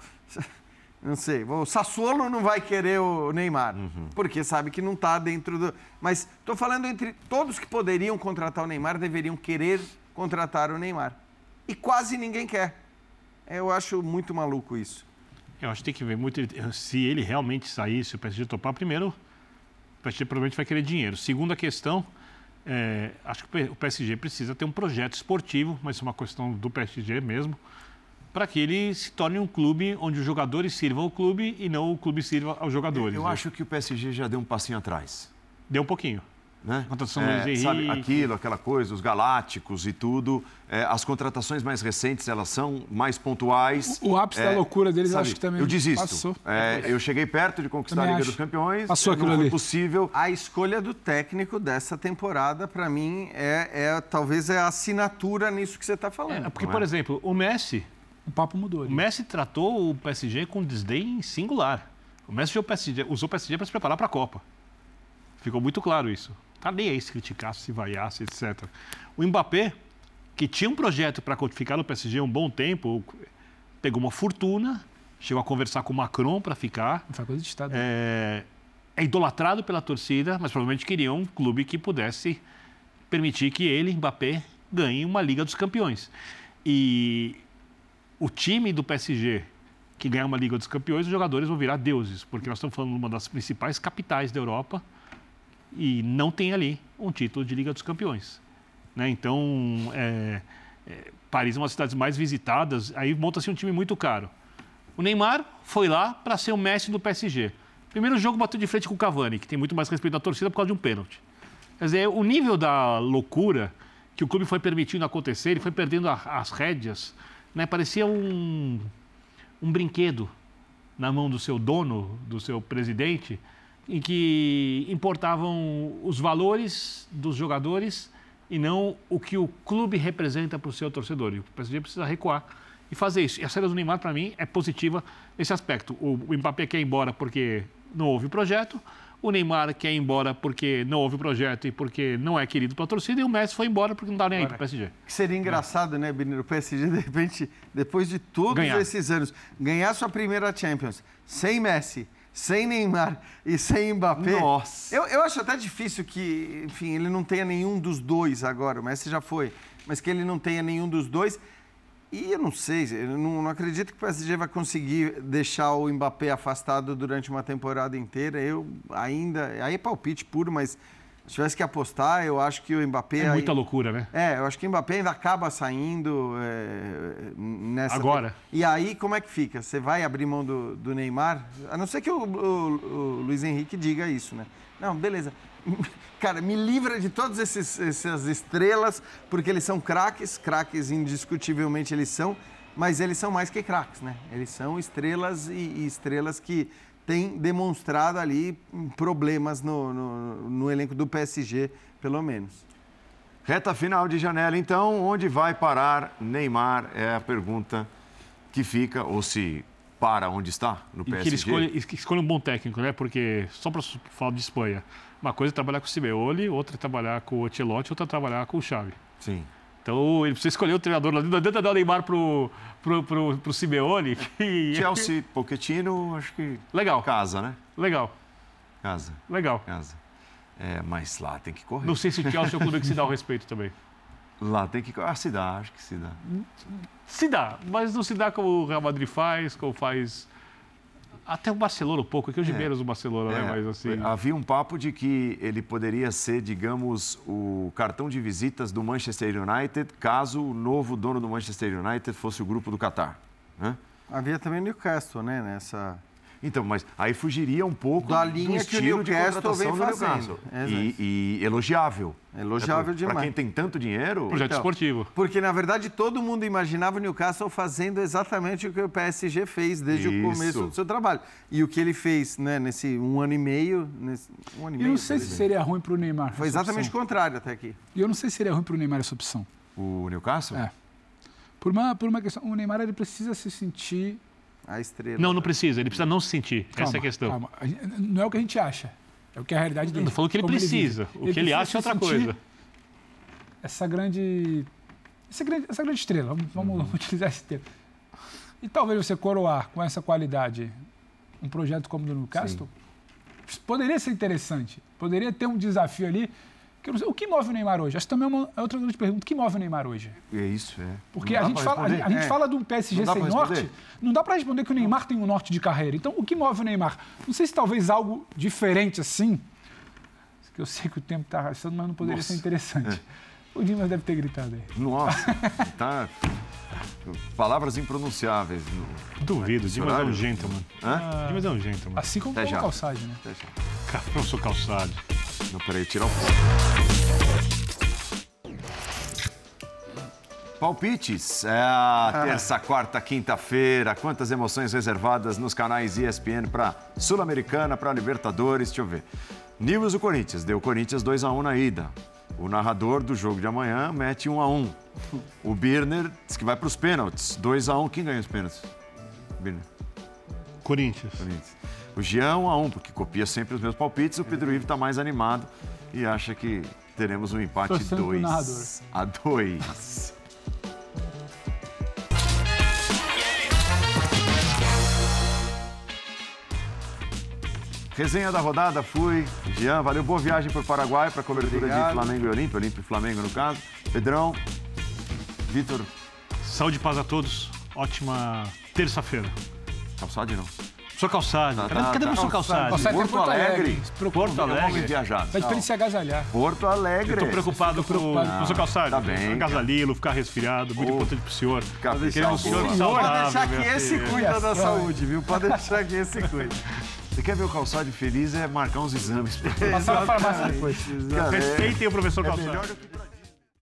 não sei, o Sassuolo não vai querer o Neymar, uhum. porque sabe que não está dentro do. Mas estou falando entre todos que poderiam contratar o Neymar, deveriam querer contratar o Neymar. E quase ninguém quer. Eu acho muito maluco isso. Eu acho que tem que ver muito. Se ele realmente sair, se o PSG topar, primeiro, o PSG provavelmente vai querer dinheiro. Segunda questão, é, acho que o PSG precisa ter um projeto esportivo, mas isso é uma questão do PSG mesmo para que ele se torne um clube onde os jogadores sirvam ao clube e não o clube sirva aos jogadores. Eu, eu acho que o PSG já deu um passinho atrás. Deu um pouquinho. Né? Contratação é, do sabe, aquilo, aquela coisa, os galácticos e tudo. É, as contratações mais recentes, elas são mais pontuais. O, o ápice é, da loucura deles, sabe, acho que também Eu desisto. Passou. É, eu cheguei perto de conquistar também a Liga acho. dos Campeões. Passou aquilo não foi ali. possível. A escolha do técnico dessa temporada, para mim, é, é, talvez é a assinatura nisso que você está falando. É, porque, por exemplo, o Messi o papo mudou. Ali. O Messi tratou o PSG com desdém singular. O Messi usou o PSG, usou o PSG para se preparar para a Copa. Ficou muito claro isso. Tá nem aí se criticasse, se vaiasse, etc. O Mbappé, que tinha um projeto para ficar no PSG há um bom tempo, pegou uma fortuna, chegou a conversar com o Macron para ficar. Foi coisa de Estado. É, é idolatrado pela torcida, mas provavelmente queria um clube que pudesse permitir que ele, Mbappé, ganhe uma Liga dos Campeões. E o time do PSG que ganhar uma Liga dos Campeões, os jogadores vão virar deuses, porque nós estamos falando de uma das principais capitais da Europa e não tem ali um título de Liga dos Campeões. Né? Então, é, é, Paris é uma das cidades mais visitadas, aí monta-se um time muito caro. O Neymar foi lá para ser o Messi do PSG. Primeiro jogo bateu de frente com o Cavani, que tem muito mais respeito da torcida por causa de um pênalti. Quer dizer, o nível da loucura que o clube foi permitindo acontecer, ele foi perdendo a, as rédeas né? Parecia um, um brinquedo na mão do seu dono, do seu presidente, em que importavam os valores dos jogadores e não o que o clube representa para o seu torcedor. E o PSG precisa recuar e fazer isso. E a saída do Neymar, para mim, é positiva nesse aspecto. O, Mbappé quer ir embora porque não houve projeto, o Neymar quer ir embora porque não houve projeto e porque não é querido pela torcida. E o Messi foi embora porque não dá nem aí para o PSG. Que seria engraçado, né, Benito? O PSG, de repente, depois de todos ganhar. esses anos, ganhar sua primeira Champions sem Messi, sem Neymar e sem Mbappé. Nossa! Eu, eu acho até difícil que, enfim, ele não tenha nenhum dos dois agora. O Messi já foi. Mas que ele não tenha nenhum dos dois. E eu não sei, eu não, não, acredito que o PSG vai conseguir deixar o Mbappé afastado durante uma temporada inteira. Eu ainda. Aí é palpite puro, mas se tivesse que apostar, eu acho que o Mbappé. É muita aí, loucura, né? É, eu acho que o Mbappé ainda acaba saindo é, nessa. Agora. E aí, como é que fica? Você vai abrir mão do, do Neymar? A não ser que o, o, o Luiz Henrique diga isso, né? Não, beleza. Cara, me livra de todas essas estrelas, porque eles são craques, craques indiscutivelmente eles são, mas eles são mais que craques, né? Eles são estrelas e, e estrelas que tem demonstrado ali problemas no, no, no elenco do PSG, pelo menos. Reta final de janela, então, onde vai parar Neymar? É a pergunta que fica, ou se para onde está, no PSG. E que ele escolha, e que escolha um bom técnico, né? Porque, só para falar de Espanha, uma coisa é trabalhar com o Simeone, outra é trabalhar com o Ancelotti, outra é trabalhar com o Xavi. Sim. Então, ele precisa escolher o treinador lá. Não adianta dar o Neymar pro, pro, pro, pro Simeone. Que... Chelsea, Pochettino, acho que Legal, casa, né? legal, Casa, legal. casa. É, mas lá tem que correr. Não sei se o Chelsea é o clube que se dá o respeito também. Lá tem que. Ah, se dá, acho que se dá. Se dá, mas não se dá como o Real Madrid faz, como faz... Até o Barcelona um pouco, que hoje É. menos o Barcelona, né? É, Mas assim... Havia um papo de que ele poderia ser, digamos, o cartão de visitas do Manchester United, caso o novo dono do Manchester United fosse o grupo do Qatar. né? Havia também o Newcastle, né? Nessa... Então, mas aí fugiria um pouco Da do linha que o estilo de Newcastle vem do fazendo. E, e elogiável. Elogiável Para demais. quem tem tanto dinheiro, Projeto Então, esportivo. Porque, na verdade, todo mundo imaginava o Newcastle fazendo exatamente o que o PSG fez desde Isso. o começo do seu trabalho. E o que ele fez né, nesse um ano e meio. Nesse, um ano e E meio. não sei se dois seria ruim para o Neymar. Foi exatamente o opção. contrário até aqui. E eu não sei se seria ruim para o Neymar essa opção. o Newcastle? É. Por uma, por uma questão. O Neymar ele precisa se sentir. A estrela. Não, não precisa. Ele precisa não se sentir. Essa é Calma, a questão. calma. Não é o que a gente acha. É o que é a realidade dele. não falou que ele precisa. vive. o que ele precisa acha é outra coisa. Essa grande. Essa grande, essa grande estrela. Vamos, Uhum. utilizar esse termo. E talvez você coroar com essa qualidade um projeto como o do Newcastle poderia ser interessante. Poderia ter um desafio ali. Eu o que move o Neymar hoje? Essa também é, uma, é outra grande pergunta. O que move o Neymar hoje? É isso, é. Porque a gente, fala, a, gente- a gente É. fala de um PSG sem norte. responder? Não dá para responder que o Neymar tem um norte de carreira. Então, o que move o Neymar? Não sei se talvez algo diferente assim. Que eu sei que o tempo está arrastando, mas não poderia Nossa. É. ser interessante. O Dimas deve ter gritado aí. Nossa, tá. Palavras impronunciáveis. Duvido. Dimas é um gentleman. Hã? Dimas é um gentleman. Assim como Até o já. Calçade, né? Cara, professor Calçado. Não, peraí, tirar o. Palpites. É a terça, quarta, quinta-feira. Quantas emoções reservadas nos canais ESPN para Sul-Americana, para Libertadores. Deixa eu ver. Nivels do Corinthians. Deu Corinthians 2x1 na ida. O narrador do jogo de amanhã mete 1x1. O Birner diz que vai para os pênaltis. 2x1. Quem ganhou os pênaltis? Birner. Corinthians. Corinthians. O Jean 1 a 1 porque copia sempre os meus palpites. O Pedro Ivo está mais animado e acha que teremos um empate Torcendo pro 2 narrador. a 2. Resenha da rodada, fui. Jean, valeu. Boa viagem para o Paraguai para cobertura Obrigado. de Flamengo e Olímpia. Olímpia e Flamengo, no caso. Pedrão, Vitor, Saúde e paz a todos. Ótima terça-feira. calçado não. Professor Calçado. Tá, cadê tá, cadê o professor Calçado? Calçado. Porto tem Porto Alegre. Alegre. Porto É Alegre. viajado. Pede pra ele se agasalhar. Porto Alegre. Eu tô preocupado com o preocupado. professor Calçado. Tá bem, Agasalilo, ficar resfriado, muito Ô. importante pro senhor. Querendo o senhor Pode saudável. Pode deixar que esse cuida da saúde, viu? Pode deixar que esse cuida. Você quer ver o calçado feliz? É marcar uns exames. Passar na farmácia depois. É- Respeitem o professor é Calçado.